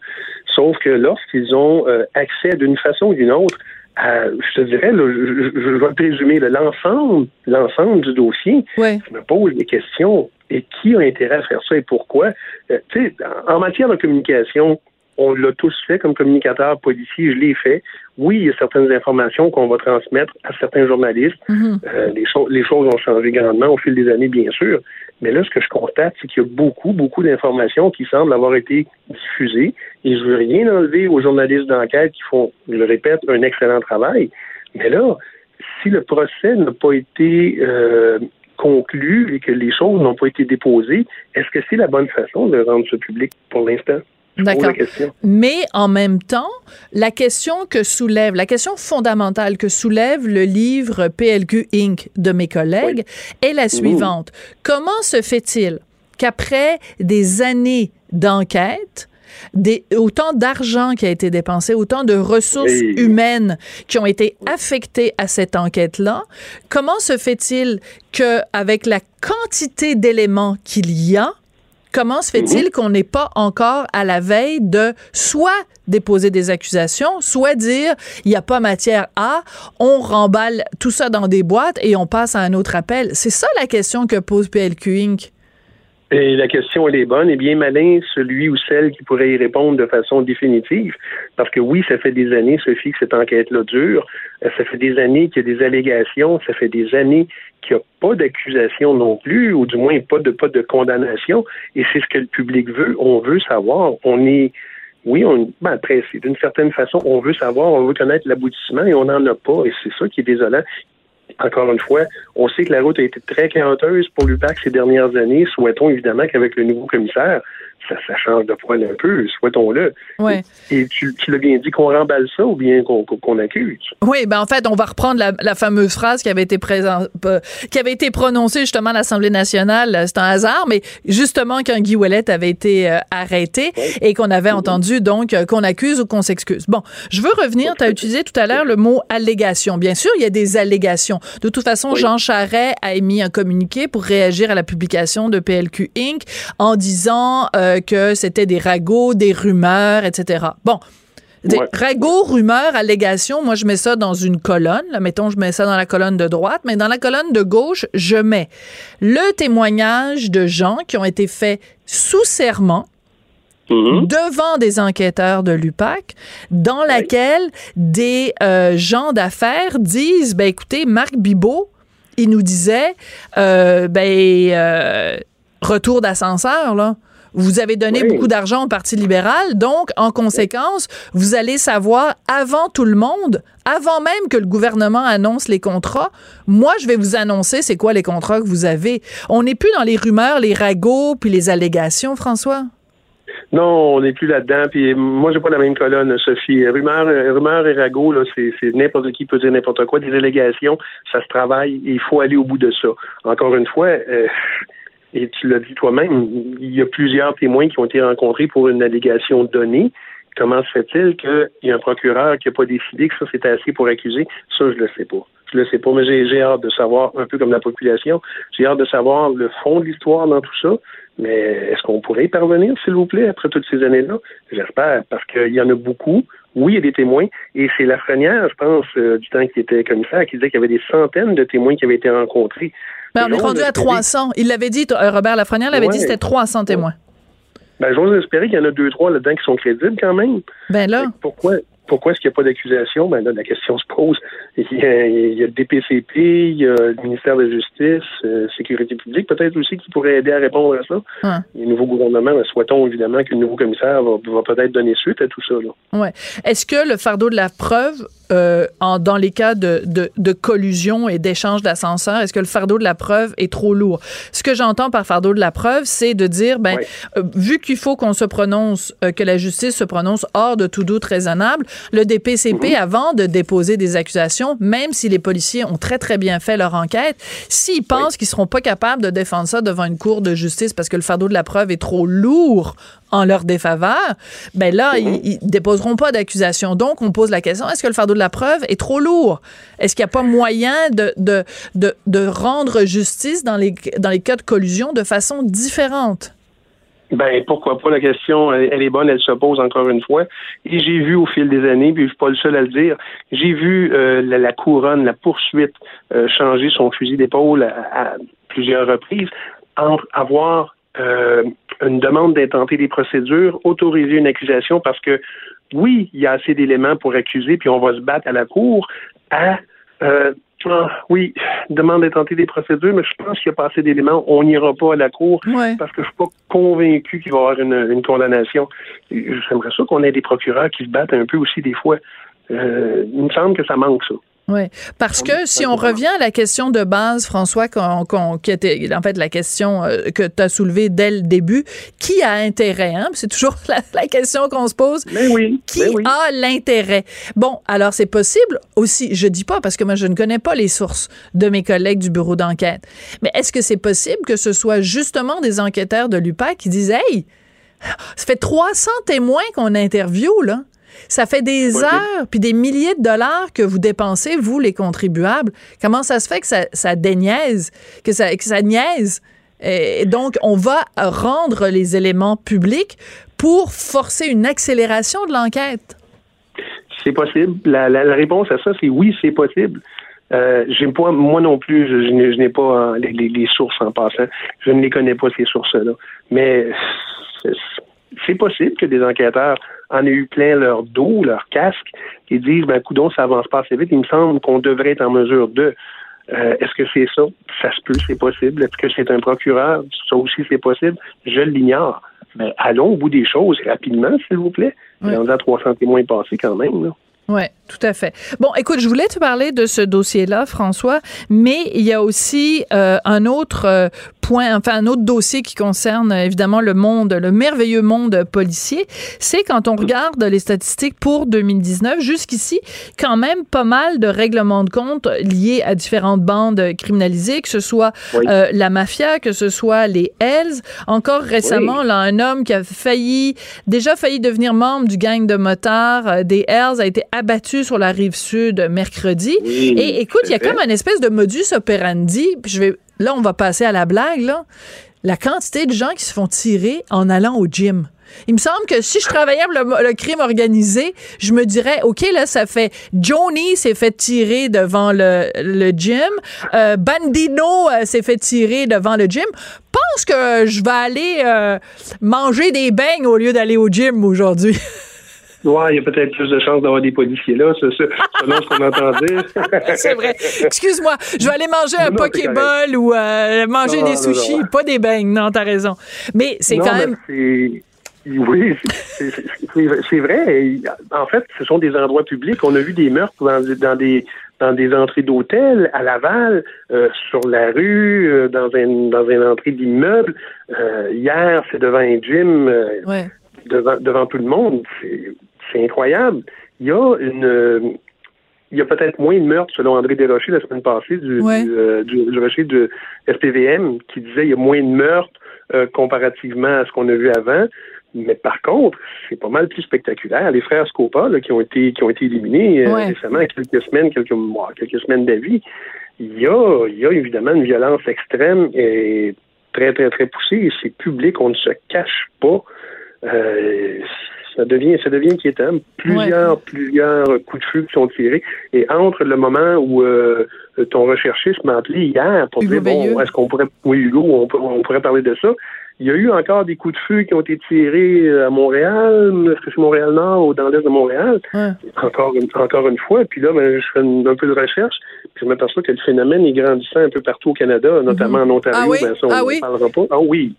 Sauf que lorsqu'ils ont euh, accès d'une façon ou d'une autre je te dirais, je, vais présumer l'ensemble, l'ensemble du dossier. Je me pose des questions. Et qui a intérêt à faire ça et pourquoi? Euh, en matière de communication, on l'a tous fait comme communicateur policier, je l'ai fait. Oui, il y a certaines informations qu'on va transmettre à certains journalistes. Mm-hmm. Euh, les, les, choses ont changé grandement au fil des années, bien sûr. Mais là, ce que je constate, c'est qu'il y a beaucoup, beaucoup d'informations qui semblent avoir été diffusées. Et je veux rien enlever aux journalistes d'enquête qui font, je le répète, un excellent travail. Mais là, si le procès n'a pas été euh, conclu et que les choses n'ont pas été déposées, est-ce que c'est la bonne façon de rendre ce public pour l'instant? D'accord. Mais en même temps, la question que soulève, la question fondamentale que soulève le livre PLQ Inc. de mes collègues est la suivante. Comment se fait-il qu'après des années d'enquête, des, autant d'argent qui a été dépensé, autant de ressources humaines qui ont été affectées à cette enquête-là. Comment se fait-il que, avec la quantité d'éléments qu'il y a, Comment se fait-il mhm. qu'on n'est pas encore à la veille de soit déposer des accusations, soit dire il n'y a pas matière à, on remballe tout ça dans des boîtes et on passe à un autre appel? C'est ça la question que pose PLQ Inc. Et la question, elle est bonne. Et bien malin, celui ou celle qui pourrait y répondre de façon définitive. Parce que oui, ça fait des années, Sophie, que cette enquête-là dure. Euh, ça fait des années qu'il y a des allégations. Ça fait des années qu'il n'y a pas d'accusation non plus, ou du moins pas de, pas de condamnation. Et c'est ce que le public veut. On veut savoir. On est, oui, on, ben après, d'une certaine façon, on veut savoir, on veut connaître l'aboutissement et on n'en a pas. Et c'est ça qui est désolant encore une fois, on sait que la route a été très chaotique pour l'UPAC ces dernières années. Souhaitons évidemment qu'avec le nouveau commissaire, ça, change de poil un peu, souhaitons-le. Ouais. Et, tu, l'as bien dit qu'on remballe ça ou bien qu'on accuse? Oui, ben en fait, on va reprendre la, fameuse phrase qui avait été présent, euh, qui avait été prononcée justement à l'Assemblée nationale. Euh, c'est un hasard, mais justement quand Guy Ouellet avait été euh, arrêté et qu'on avait entendu donc qu'on accuse ou qu'on s'excuse. Bon, je veux revenir. Tu as utilisé tout à l'heure le mot allégation. Bien sûr, il y a des allégations. De toute façon, Jean Charret a émis un communiqué pour réagir à la publication de PLQ Inc. en disant que c'était des ragots, des rumeurs, etc. Bon. Des ragots, rumeurs, allégations, moi je mets ça dans une colonne. Là, mettons, je mets ça dans la colonne de droite, mais dans la colonne de gauche, je mets le témoignage de gens qui ont été faits sous serment, mm-hmm. devant des enquêteurs de l'UPAC, dans laquelle des euh, gens d'affaires disent, ben écoutez, Marc Bibot, il nous disait, euh, ben euh, retour d'ascenseur là. Vous avez donné beaucoup d'argent au Parti libéral, donc en conséquence, vous allez savoir avant tout le monde, avant même que le gouvernement annonce les contrats, moi je vais vous annoncer c'est quoi les contrats que vous avez. On n'est plus dans les rumeurs, les ragots puis les allégations, François? Non, on n'est plus là-dedans. Puis moi, j'ai pas la même colonne, Sophie. Rumeur, rumeur et ragots, là, c'est, n'importe qui peut dire n'importe quoi. Des allégations, ça se travaille. il faut aller au bout de ça. Encore une fois. Euh, et tu l'as dit toi-même, il y a plusieurs témoins qui ont été rencontrés pour une allégation donnée. Comment se fait-il qu'il y a un procureur qui n'a pas décidé que ça c'était assez pour accuser? Ça, je le sais pas. Je le sais pas, mais j'ai hâte de savoir, un peu comme la population, j'ai hâte de savoir le fond de l'histoire dans tout ça. Mais est-ce qu'on pourrait y parvenir, s'il vous plaît, après toutes ces années-là? J'espère, parce qu'il y en a beaucoup. Oui, il y a des témoins. Et c'est la Lafrenière, je pense, euh, du temps qui était commissaire, qui disait qu'il y avait des centaines de témoins qui avaient été rencontrés. Ben, on est rendu à 300. Il l'avait dit, euh, Robert Lafrenière l'avait dit, c'était 300 témoins. Ben, j'ose espérer qu'il y en a deux, trois là-dedans qui sont crédibles quand même. Ben là. Pourquoi, pourquoi est-ce qu'il n'y a pas d'accusation? Ben là, la question se pose. Il y, a, le DPCP, il y a le ministère de la Justice, euh, Sécurité publique, peut-être aussi, qui pourrait aider à répondre à ça. Hein. Le nouveau gouvernement, ben, souhaitons évidemment que le nouveau commissaire va, peut-être donner suite à tout ça. Ouais. Est-ce que le fardeau de la preuve, euh, en, dans les cas de, de, de collusion et d'échange d'ascenseurs, est-ce que le fardeau de la preuve est trop lourd? Ce que j'entends par fardeau de la preuve, c'est de dire, ben, euh, vu qu'il faut qu'on se prononce, que la justice se prononce hors de tout doute raisonnable, le DPCP, mhm. avant de déposer des accusations, même si les policiers ont très, très bien fait leur enquête, s'ils pensent qu'ils seront pas capables de défendre ça devant une cour de justice parce que le fardeau de la preuve est trop lourd en leur défaveur, ben là, mhm. ils, ne déposeront pas d'accusation. Donc, on pose la question, est-ce que le fardeau de la preuve est trop lourd? Est-ce qu'il n'y a pas moyen de, de, de, de rendre justice dans les, dans les cas de collusion de façon différente? Ben pourquoi pas? La question, elle, est bonne, elle se pose encore une fois. Et j'ai vu au fil des années, puis je suis pas le seul à le dire, j'ai vu euh, la, couronne, la poursuite euh, changer son fusil d'épaule à, plusieurs reprises entre avoir euh, une demande d'intenter des procédures, autoriser une accusation parce que oui, il y a assez d'éléments pour accuser, puis on va se battre à la cour, à ah, oui, demande d'intenter des procédures, mais je pense qu'il y a pas assez d'éléments. On n'ira pas à la cour parce que je suis pas convaincu qu'il va y avoir une, une condamnation. J'aimerais ça qu'on ait des procureurs qui se battent un peu aussi des fois. Euh, il me semble que ça manque ça. Oui, parce que si on revient à la question de base, François, qui était en fait la question euh, que tu as soulevée dès le début, qui a intérêt? Hein? C'est toujours la, question qu'on se pose. Mais oui. Qui a l'intérêt? Bon, alors c'est possible aussi, je dis pas parce que moi je ne connais pas les sources de mes collègues du bureau d'enquête, mais est-ce que c'est possible que ce soit justement des enquêteurs de l'UPAC qui disent Hey, ça fait 300 témoins qu'on interviewe, là. Ça fait des heures puis des milliers de dollars que vous dépensez, vous, les contribuables. Comment ça se fait que ça, ça déniaise, que ça, que ça niaise? Et donc, on va rendre les éléments publics pour forcer une accélération de l'enquête. C'est possible. La, la, réponse à ça, c'est oui, c'est possible. Euh, pas, moi non plus, je, je n'ai pas les, les, sources en passant. Je ne les connais pas ces sources-là. Mais c'est possible que des enquêteurs en aient eu plein leur dos, leur casque, et disent, ben, coudon, ça avance pas assez vite. Il me semble qu'on devrait être en mesure de. Euh, est-ce que c'est ça? Ça se peut, c'est possible. Est-ce que c'est un procureur? Ça aussi, c'est possible. Je l'ignore. Mais allons au bout des choses rapidement, s'il vous plaît. Oui. On a 300 témoins passés quand même. Là. Oui, tout à fait. Bon, écoute, je voulais te parler de ce dossier-là, François, mais il y a aussi euh, un autre euh, point, enfin un autre dossier qui concerne évidemment le monde, le merveilleux monde policier. C'est quand on regarde les statistiques pour 2019, jusqu'ici, quand même pas mal de règlements de compte liés à différentes bandes criminalisées, que ce soit euh, la mafia, que ce soit les Hells. Encore récemment, là, un homme qui a failli, déjà failli devenir membre du gang de motards des Hells a été abattu sur la rive sud mercredi. Et écoute, il y a comme une espèce de modus operandi. Je vais, là, on va passer à la blague, là. La quantité de gens qui se font tirer en allant au gym. Il me semble que si je travaillais le, crime organisé, je me dirais, OK, là, ça fait Johnny s'est fait tirer devant le, le gym, euh, Bandino euh, s'est fait tirer devant le gym. Pense que je vais aller euh, manger des beignes au lieu d'aller au gym aujourd'hui. Ouais, il y a peut-être plus de chances d'avoir des policiers là, c'est ça, selon ce qu'on entendait. c'est vrai. Excuse-moi, je vais aller manger un Pokéball ou euh, manger des sushis, pas des beignes. Non, t'as raison. Mais c'est quand même. Oui, c'est vrai. En fait, ce sont des endroits publics. On a vu des meurtres dans, dans des dans des entrées d'hôtels à Laval, euh, sur la rue, euh, dans un dans une entrée d'immeuble. hier, c'est devant un gym. Ouais. Devant, devant tout le monde. C'est incroyable. Il y a une il y a peut-être moins de meurtres, selon André Desrochers la semaine passée, du, euh, du, du, Rocher de SPVM, qui disait qu'il y a moins de meurtres euh, comparativement à ce qu'on a vu avant. Mais par contre, c'est pas mal plus spectaculaire. Les frères Scopa, là, qui ont été qui ont été éliminés euh, récemment, quelques semaines, quelques mois, quelques semaines d'avis, il y a, il y a évidemment une violence extrême et très, très, très poussée. C'est public, on ne se cache pas. Euh, ça devient, ça devient inquiétant. Plusieurs, plusieurs coups de feu qui sont tirés. Et entre le moment où euh, ton recherchiste m'a appelé hier pour dire, bon, est-ce qu'on pourrait, oui, Hugo, on, on, pourrait parler de ça. Il y a eu encore des coups de feu qui ont été tirés euh, à Montréal, est-ce que c'est Montréal-Nord ou dans l'est de Montréal? Encore, une, encore une fois. Puis là, ben, je fais un peu de recherche, puis je m'aperçois que le phénomène est grandissant un peu partout au Canada, notamment mm-hmm. en Ontario. Ah oui? Ben, ça, on ah ne oui? parlera pas. Ah oui,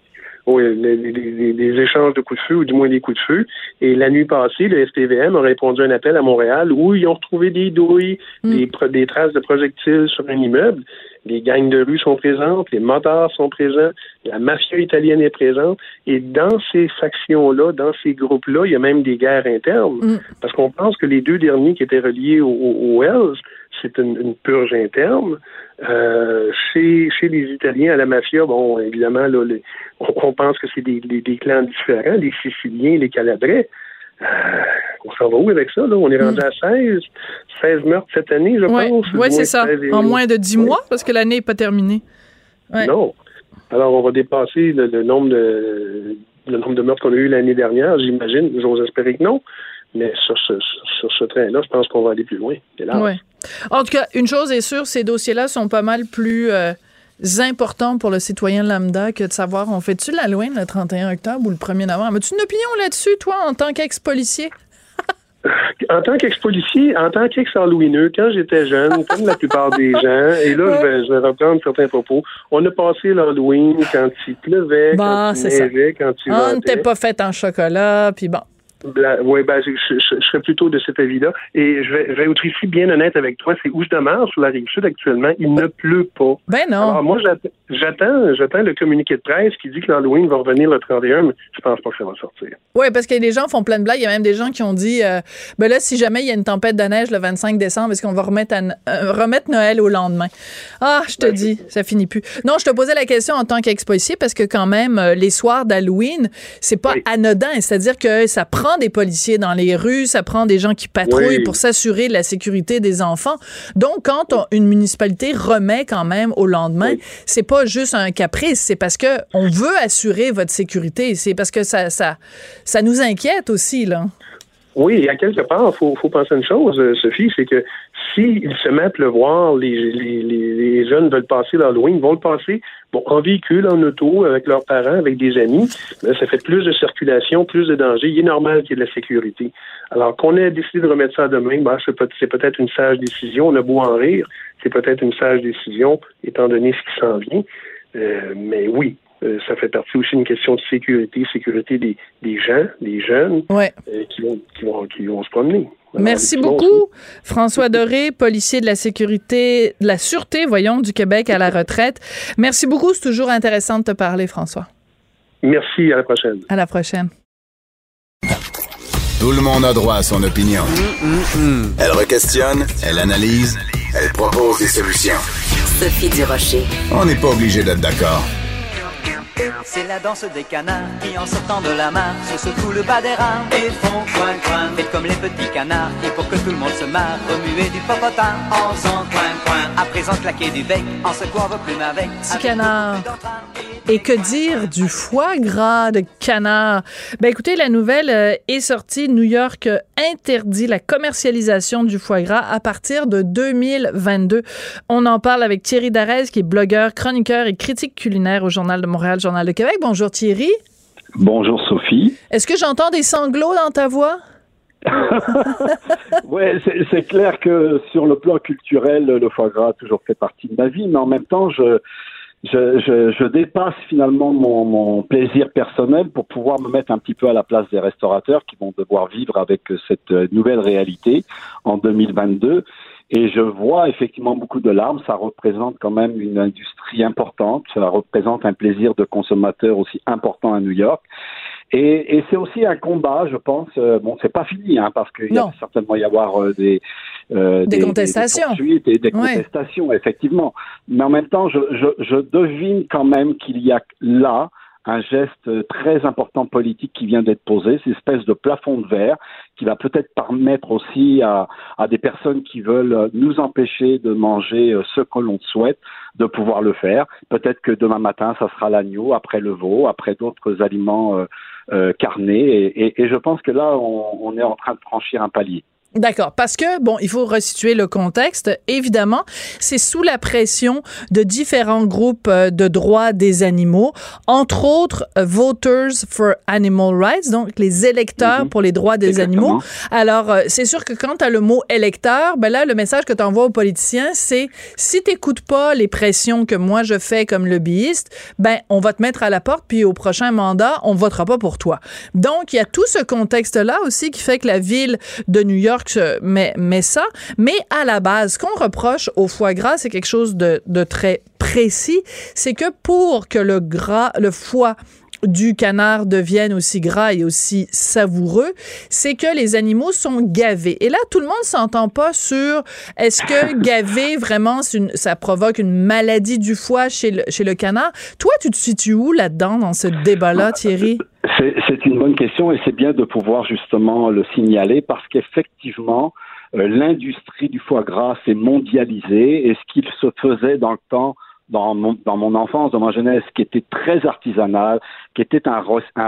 oui, les, échanges de coups de feu, ou du moins des coups de feu. Et la nuit passée, le STVM a répondu à un appel à Montréal où ils ont retrouvé des douilles, mm. des, des, traces de projectiles sur un immeuble. Les gangs de rue sont présentes, les motards sont présents, la mafia italienne est présente. Et dans ces factions-là, dans ces groupes-là, il y a même des guerres internes. Mm. Parce qu'on pense que les deux derniers qui étaient reliés aux Wells, c'est une, purge interne. Euh, chez, chez les Italiens à la mafia, bon, évidemment, là, on, pense que c'est des, des, clans différents, les Siciliens, les Calabrais. Euh, on s'en va où avec ça? Là? On est rendu à 16, 16 meurtres cette année, je pense. Oui, c'est ça. En moins de 10 mois, parce que l'année n'est pas terminée. Non. Alors, on va dépasser le, nombre de le nombre de meurtres qu'on a eu l'année dernière, j'imagine. J'ose espérer que non. Mais sur ce, sur ce train-là, je pense qu'on va aller plus loin. Ouais. En tout cas, une chose est sûre, ces dossiers-là sont pas mal plus euh, importants pour le citoyen lambda que de savoir on fait-tu l'Halloween le 31 octobre ou le 1er novembre? As-tu une opinion là-dessus, toi, en tant qu'ex-policier? en tant qu'ex-policier, en tant qu'ex-halloweeneux, quand j'étais jeune, comme la plupart des gens, et là, je, vais, je, vais, reprendre certains propos, on a passé l'Halloween quand il pleuvait, quand il neigeait, quand il On n'était pas fait en chocolat, puis bon. Oui, ben, je, je, serais plutôt de cet avis-là. Et je vais, je vais être ici bien honnête avec toi. C'est où je demeure, sur la rive sud actuellement. Il ne pleut pas. Ben non. Alors, moi, j'attends, j'attends le communiqué de presse qui dit que l'Halloween va revenir le 31, mais je pense pas que ça va sortir. Oui, parce que les gens font plein de blagues. Il y a même des gens qui ont dit, euh, ben là, si jamais il y a une tempête de neige le 25 décembre, est-ce qu'on va remettre, euh, remettre Noël au lendemain? Ah, je te ben, dis, ça finit plus. Non, je te posais la question en tant qu'ex-policier parce que quand même, euh, les soirs d'Halloween, c'est pas anodin. C'est-à-dire que ça prend des policiers dans les rues, ça prend des gens qui patrouillent pour s'assurer de la sécurité des enfants. Donc, quand une municipalité remet quand même au lendemain, c'est pas juste un caprice, c'est parce que on veut assurer votre sécurité. C'est parce que ça, ça, ça nous inquiète aussi, là. Oui, et à quelque part, il faut, faut penser une chose, euh, Sophie, c'est que s'ils se mettent le voir, les, les, les, jeunes veulent passer l'Halloween, ils vont le passer bon, en véhicule, en auto, avec leurs parents, avec des amis. Ça fait plus de circulation, plus de danger. Il est normal qu'il y ait de la sécurité. Alors qu'on ait décidé de remettre ça demain, ben, c'est peut-être une sage décision. On a beau en rire, c'est peut-être une sage décision, étant donné ce qui s'en vient. Euh, mais oui, euh, ça fait partie aussi d'une question de sécurité, sécurité des, des gens, des jeunes euh, qui, vont, qui, vont, qui vont se promener. Merci beaucoup, François Doré, policier de la sécurité, de la sûreté, voyons, du Québec à la retraite. Merci beaucoup, c'est toujours intéressant de te parler, François. Merci, à la prochaine. À la prochaine. Tout le monde a droit à son opinion. Elle requestionne, elle analyse, elle propose des solutions. Sophie Durocher. On n'est pas obligé d'être d'accord. C'est la danse des canards qui en sortant de la mare se secouent le bas des rames et font coin coin. Faites comme les petits canards et pour que tout le monde se marre, remuer du popotin en faisant coin coin. À présent claquer du bec en secouant vos plumes avec. Petit canard. Et que dire du foie gras de canard? Ben écoutez, la nouvelle euh, est sortie. New York interdit la commercialisation du foie gras à partir de 2022. On en parle avec Thierry Darès, qui est blogueur, chroniqueur et critique culinaire au Journal de Montréal, Journal de Québec. Bonjour Thierry. Bonjour Sophie. Est-ce que j'entends des sanglots dans ta voix? oui, c'est clair que sur le plan culturel, le foie gras a toujours fait partie de ma vie, mais en même temps, je, je, je, je, dépasse finalement mon, mon, plaisir personnel pour pouvoir me mettre un petit peu à la place des restaurateurs qui vont devoir vivre avec cette nouvelle réalité en 2022. Et je vois effectivement beaucoup de larmes. Ça représente quand même une industrie importante. Ça représente un plaisir de consommateur aussi important à New York. Et, et c'est aussi un combat, je pense. Euh, bon, c'est pas fini, hein, parce qu'il va certainement y avoir euh, des, euh, des, contestations. Des, et des contestations, effectivement. Mais en même temps, je, je, je devine quand même qu'il y a là un geste très important politique qui vient d'être posé, c'est une espèce de plafond de verre qui va peut-être permettre aussi à, des personnes qui veulent nous empêcher de manger ce que l'on souhaite de pouvoir le faire. Peut-être que demain matin, ça sera l'agneau, après le veau, après d'autres aliments euh, euh, carnés. Et, je pense que là, on est en train de franchir un palier. D'accord, parce que bon, il faut resituer le contexte. Évidemment, c'est sous la pression de différents groupes euh, de droits des animaux, entre autres euh, Voters for Animal Rights, donc les électeurs mhm. pour les droits des animaux. Alors, euh, c'est sûr que quand tu as le mot électeur, ben là, le message que tu envoies aux politiciens, c'est si t'écoutes pas les pressions que moi je fais comme lobbyiste, ben on va te mettre à la porte, puis au prochain mandat, on votera pas pour toi. Donc, il y a tout ce contexte-là aussi qui fait que la ville de New York mais, mais ça. Mais à la base, ce qu'on reproche au foie gras, c'est quelque chose de, de très précis. C'est que pour que le gras, le foie du canard devienne aussi gras et aussi savoureux, c'est que les animaux sont gavés. Et là, tout le monde s'entend pas sur est-ce que gaver vraiment une, ça provoque une maladie du foie chez le, chez le canard? Toi, tu te situes où là-dedans dans ce débat-là, Thierry? C'est une bonne question et c'est bien de pouvoir justement le signaler parce qu'effectivement, euh, l'industrie du foie gras s'est mondialisée et ce qu'il se faisait dans le temps dans mon, enfance, dans ma jeunesse, qui était très artisanal, qui était un,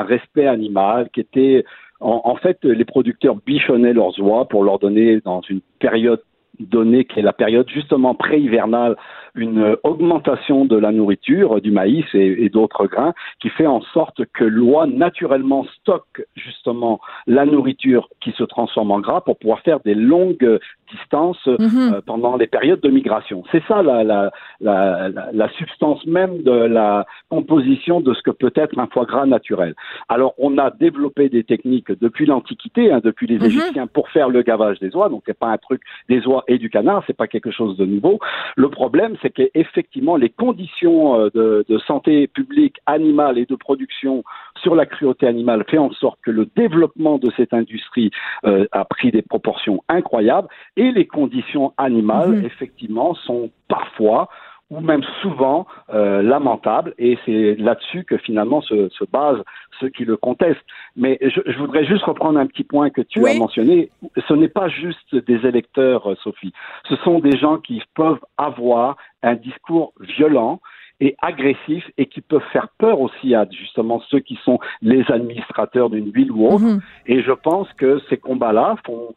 respect animal, qui était en, en, fait les producteurs bichonnaient leurs oies pour leur donner dans une période donnée qui est la période justement pré-hivernale une augmentation de la nourriture, du maïs et, et d'autres grains, qui fait en sorte que l'oie naturellement stocke justement la nourriture qui se transforme en gras pour pouvoir faire des longues distances mhm. euh, pendant les périodes de migration. C'est ça la, la, la, la, substance même de la composition de ce que peut être un foie gras naturel. Alors on a développé des techniques depuis l'Antiquité, hein, depuis les mhm. Égyptiens, pour faire le gavage des oies. Donc c'est pas un truc des oies et du canard, c'est pas quelque chose de nouveau. Le problème, c'est qu'effectivement, les conditions euh, de, de, santé publique animale et de production sur la cruauté animale fait en sorte que le développement de cette industrie euh, a pris des proportions incroyables et les conditions animales, mhm. effectivement, sont parfois ou même souvent euh, lamentables, et c'est là-dessus que finalement se, se basent ceux qui le contestent. Mais je, je, voudrais juste reprendre un petit point que tu as mentionné. Ce n'est pas juste des électeurs, euh, Sophie. Ce sont des gens qui peuvent avoir un discours violent et agressifs et qui peuvent faire peur aussi à justement ceux qui sont les administrateurs d'une ville ou autre. Mhm. Et je pense que ces combats-là font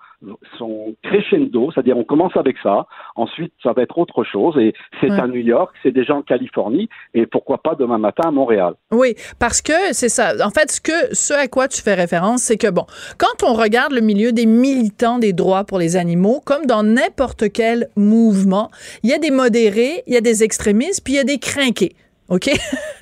sont crescendo, c'est-à-dire on commence avec ça, ensuite ça va être autre chose, et c'est Ouais. à New York, c'est déjà en Californie, et pourquoi pas demain matin à Montréal. Oui, parce que c'est ça. En fait, ce que ce à quoi tu fais référence, c'est que bon, quand on regarde le milieu des militants des droits pour les animaux, comme dans n'importe quel mouvement, il y a des modérés, il y a des extrémistes, puis il y a des crinqués. OK?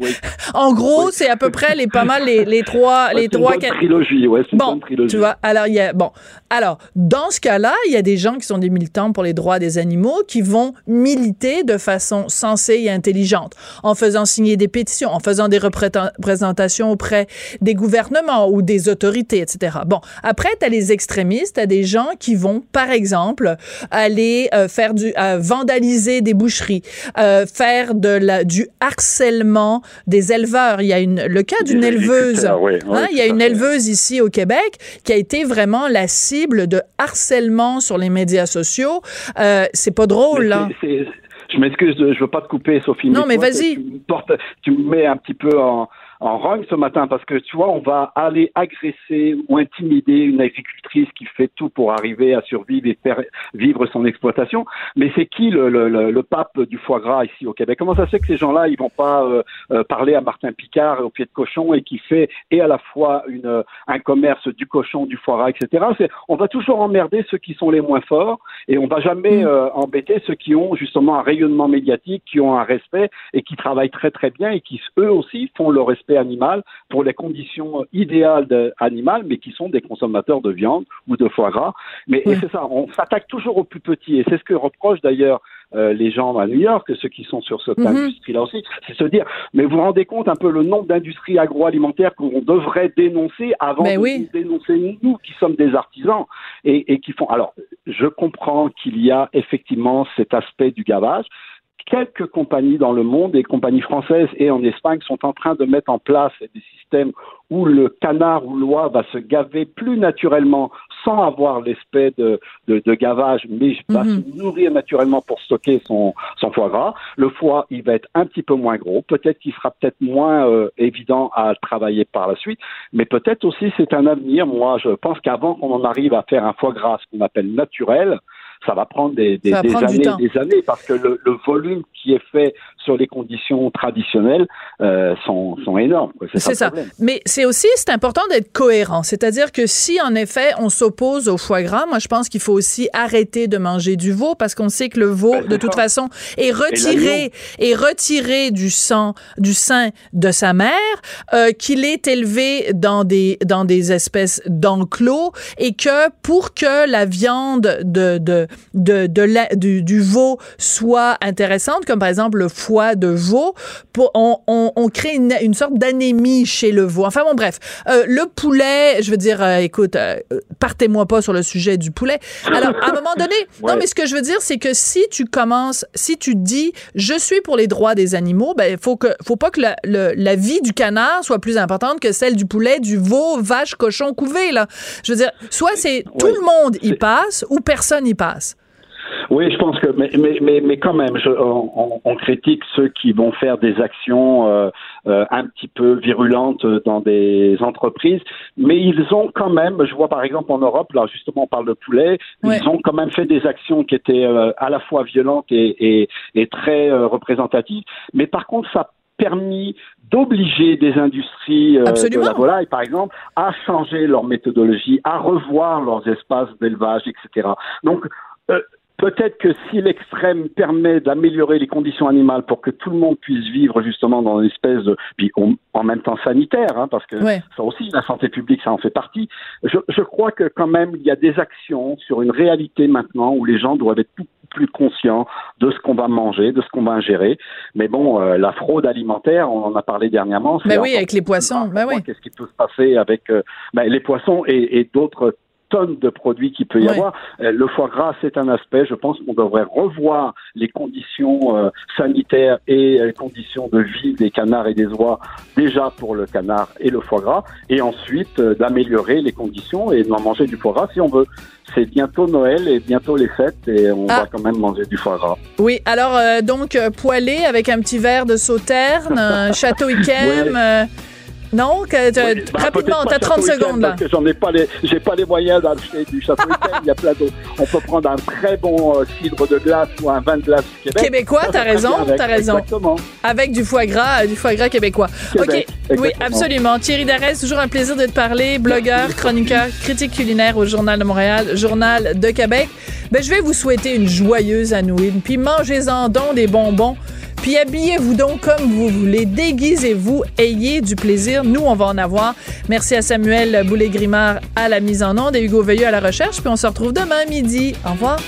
Oui. en gros, c'est à peu près les pas mal les, les trois Ouais, les c'est une trois bonne ca- trilogie, ouais, c'est une Bon, bonne trilogie. tu vois, alors il y a bon, alors dans ce cas-là, il y a des gens qui sont des militants pour les droits des animaux qui vont militer de façon sensée et intelligente, en faisant signer des pétitions, en faisant des représent- représentations auprès des gouvernements ou des autorités, etc. Bon, après tu as les extrémistes, tu as des gens qui vont par exemple aller euh, faire du euh, vandaliser des boucheries, euh, faire de la du harcèlement des éleveurs, il y a une le cas d'une éleveuse agriculteurs, oui, oui, Hein, il y a une éleveuse ici au Québec qui a été vraiment la cible de harcèlement sur les médias sociaux. Euh, c'est pas drôle, là. c'est- Je m'excuse, je veux pas te couper, Sophie. Non, mais vas-y. Tu me mets un petit peu en, en rogne ce matin parce que tu vois, on va aller agresser ou intimider une agricultrice qui fait tout pour arriver à survivre et faire vivre son exploitation. Mais c'est qui le, le, le, le pape du foie gras ici au Québec? Comment ça se fait que ces gens-là, ils vont pas euh, euh, parler à Martin Picard au pied de cochon et qui fait et à la fois une, euh, un commerce du cochon, du foie gras, etc. On va toujours emmerder ceux qui sont les moins forts et on va jamais Mm. euh, embêter ceux qui ont justement un rayonnement médiatique, qui ont un respect et qui travaillent très très bien et qui eux aussi font le respect animal pour les conditions idéales de, animales, mais qui sont des consommateurs de viande ou de foie gras. Mais c'est ça, on s'attaque toujours aux plus petits et c'est ce que reprochent d'ailleurs euh, les gens à New York, ceux qui sont sur cette Mhm. industrie-là aussi, c'est se dire, mais vous vous rendez compte un peu le nombre d'industries agroalimentaires qu'on devrait dénoncer avant de oui. nous dénoncer nous qui sommes des artisans et, et qui font. Alors, je comprends qu'il y a effectivement cet aspect du gavage. Quelques compagnies dans le monde, des compagnies françaises et en Espagne, sont en train de mettre en place des systèmes où le canard ou l'oie va se gaver plus naturellement sans avoir l'aspect de, de, de gavage, mais va Mhm. se nourrir naturellement pour stocker son, son foie gras. Le foie, il va être un petit peu moins gros. Peut-être qu'il sera peut-être moins euh, évident à travailler par la suite, mais peut-être aussi c'est un avenir. Moi, je pense qu'avant qu'on en arrive à faire un foie gras, ce qu'on appelle naturel, ça va prendre des, des, prendre années, des années, parce que le, le volume qui est fait sur les conditions traditionnelles euh, sont, sont énormes. C'est ça, ça. Mais c'est aussi, c'est important d'être cohérent. C'est-à-dire que si, en effet, on s'oppose au foie gras, moi, je pense qu'il faut aussi arrêter de manger du veau parce qu'on sait que le veau, Ben, de toute ça. façon, est retiré, est retiré du sang, du sein de sa mère, euh, qu'il est élevé dans des, dans des espèces d'enclos et que pour que la viande de, de, de, de la- du, du veau soit intéressante, comme par exemple le foie de veau, pour, on, on, on crée une, une sorte d'anémie chez le veau. Enfin bon, bref, euh, le poulet, je veux dire, euh, écoute, euh, partez-moi pas sur le sujet du poulet. Alors, à un moment donné, non, mais ce que je veux dire, c'est que si tu commences, si tu dis, je suis pour les droits des animaux, ben, il faut que, faut pas que la, le- la vie du canard soit plus importante que celle du poulet, du veau, vache, cochon couvé, là. Je veux dire, soit c'est tout le monde y passe ou personne y passe. Oui, je pense que, mais, mais, mais, mais quand même, je, on, critique ceux qui vont faire des actions euh, euh, un petit peu virulentes dans des entreprises, mais ils ont quand même, je vois par exemple en Europe, là justement on parle de poulet, Ouais. ils ont quand même fait des actions qui étaient euh, à la fois violentes et, et, et très représentatives, mais par contre ça a permis d'obliger des industries euh, de la volaille, par exemple, à changer leur méthodologie, à revoir leurs espaces d'élevage, etc. Donc, euh, Peut-être que si l'extrême permet d'améliorer les conditions animales pour que tout le monde puisse vivre justement dans une espèce de, puis on- en même temps sanitaire, hein, parce que Ouais. ça aussi, la santé publique, ça en fait partie. Je, je crois que quand même, il y a des actions sur une réalité maintenant où les gens doivent être beaucoup plus conscients de ce qu'on va manger, de ce qu'on va ingérer. Mais bon, euh, la fraude alimentaire, on en a parlé dernièrement. c'est Ben oui, avec les poissons. moi. oui. Qu'est-ce qui peut se passer avec euh, ben, les poissons et, et d'autres tonnes de produits qu'il peut y avoir. Euh, Le foie gras, c'est un aspect. Je pense qu'on devrait revoir les conditions euh, sanitaires et les conditions de vie des canards et des oies, déjà pour le canard et le foie gras, et ensuite euh, d'améliorer les conditions et d'en manger du foie gras si on veut. C'est bientôt Noël et bientôt les fêtes et on Ah. va quand même manger du foie gras. Oui, alors euh, donc euh, poêlé avec un petit verre de sauterne, un château Yquem. Ouais. Non, que, tu- Oui, bah, rapidement, t'as pas 30 Château Yquem, secondes là. Parce que j'en ai pas les, j'ai pas les moyens d'acheter du château. Il y a plein d'autres. On peut prendre un très bon euh, cidre de glace ou un vin de glace du Québec. Québécois, t'as raison, t'as raison. Exactement. Avec du foie gras, euh, du foie gras québécois. Québec, OK, oui, absolument. Thierry Darès, toujours un plaisir de te parler. Blogueur, chroniqueur, critique culinaire au Journal de Montréal, Journal de Québec. Ben, je vais vous souhaiter une joyeuse Halloween, puis mangez-en donc des bonbons. Puis habillez-vous donc comme vous voulez, déguisez-vous, ayez du plaisir. Nous, on va en avoir. Merci à Samuel Boulay-Grimard à la mise en onde et Hugo Veilleux à la recherche. Puis on se retrouve demain à midi. Au revoir.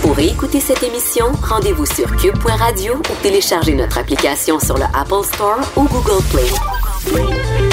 Pour écouter cette émission, rendez-vous sur cube.radio ou téléchargez notre application sur le Apple Store ou Google Play.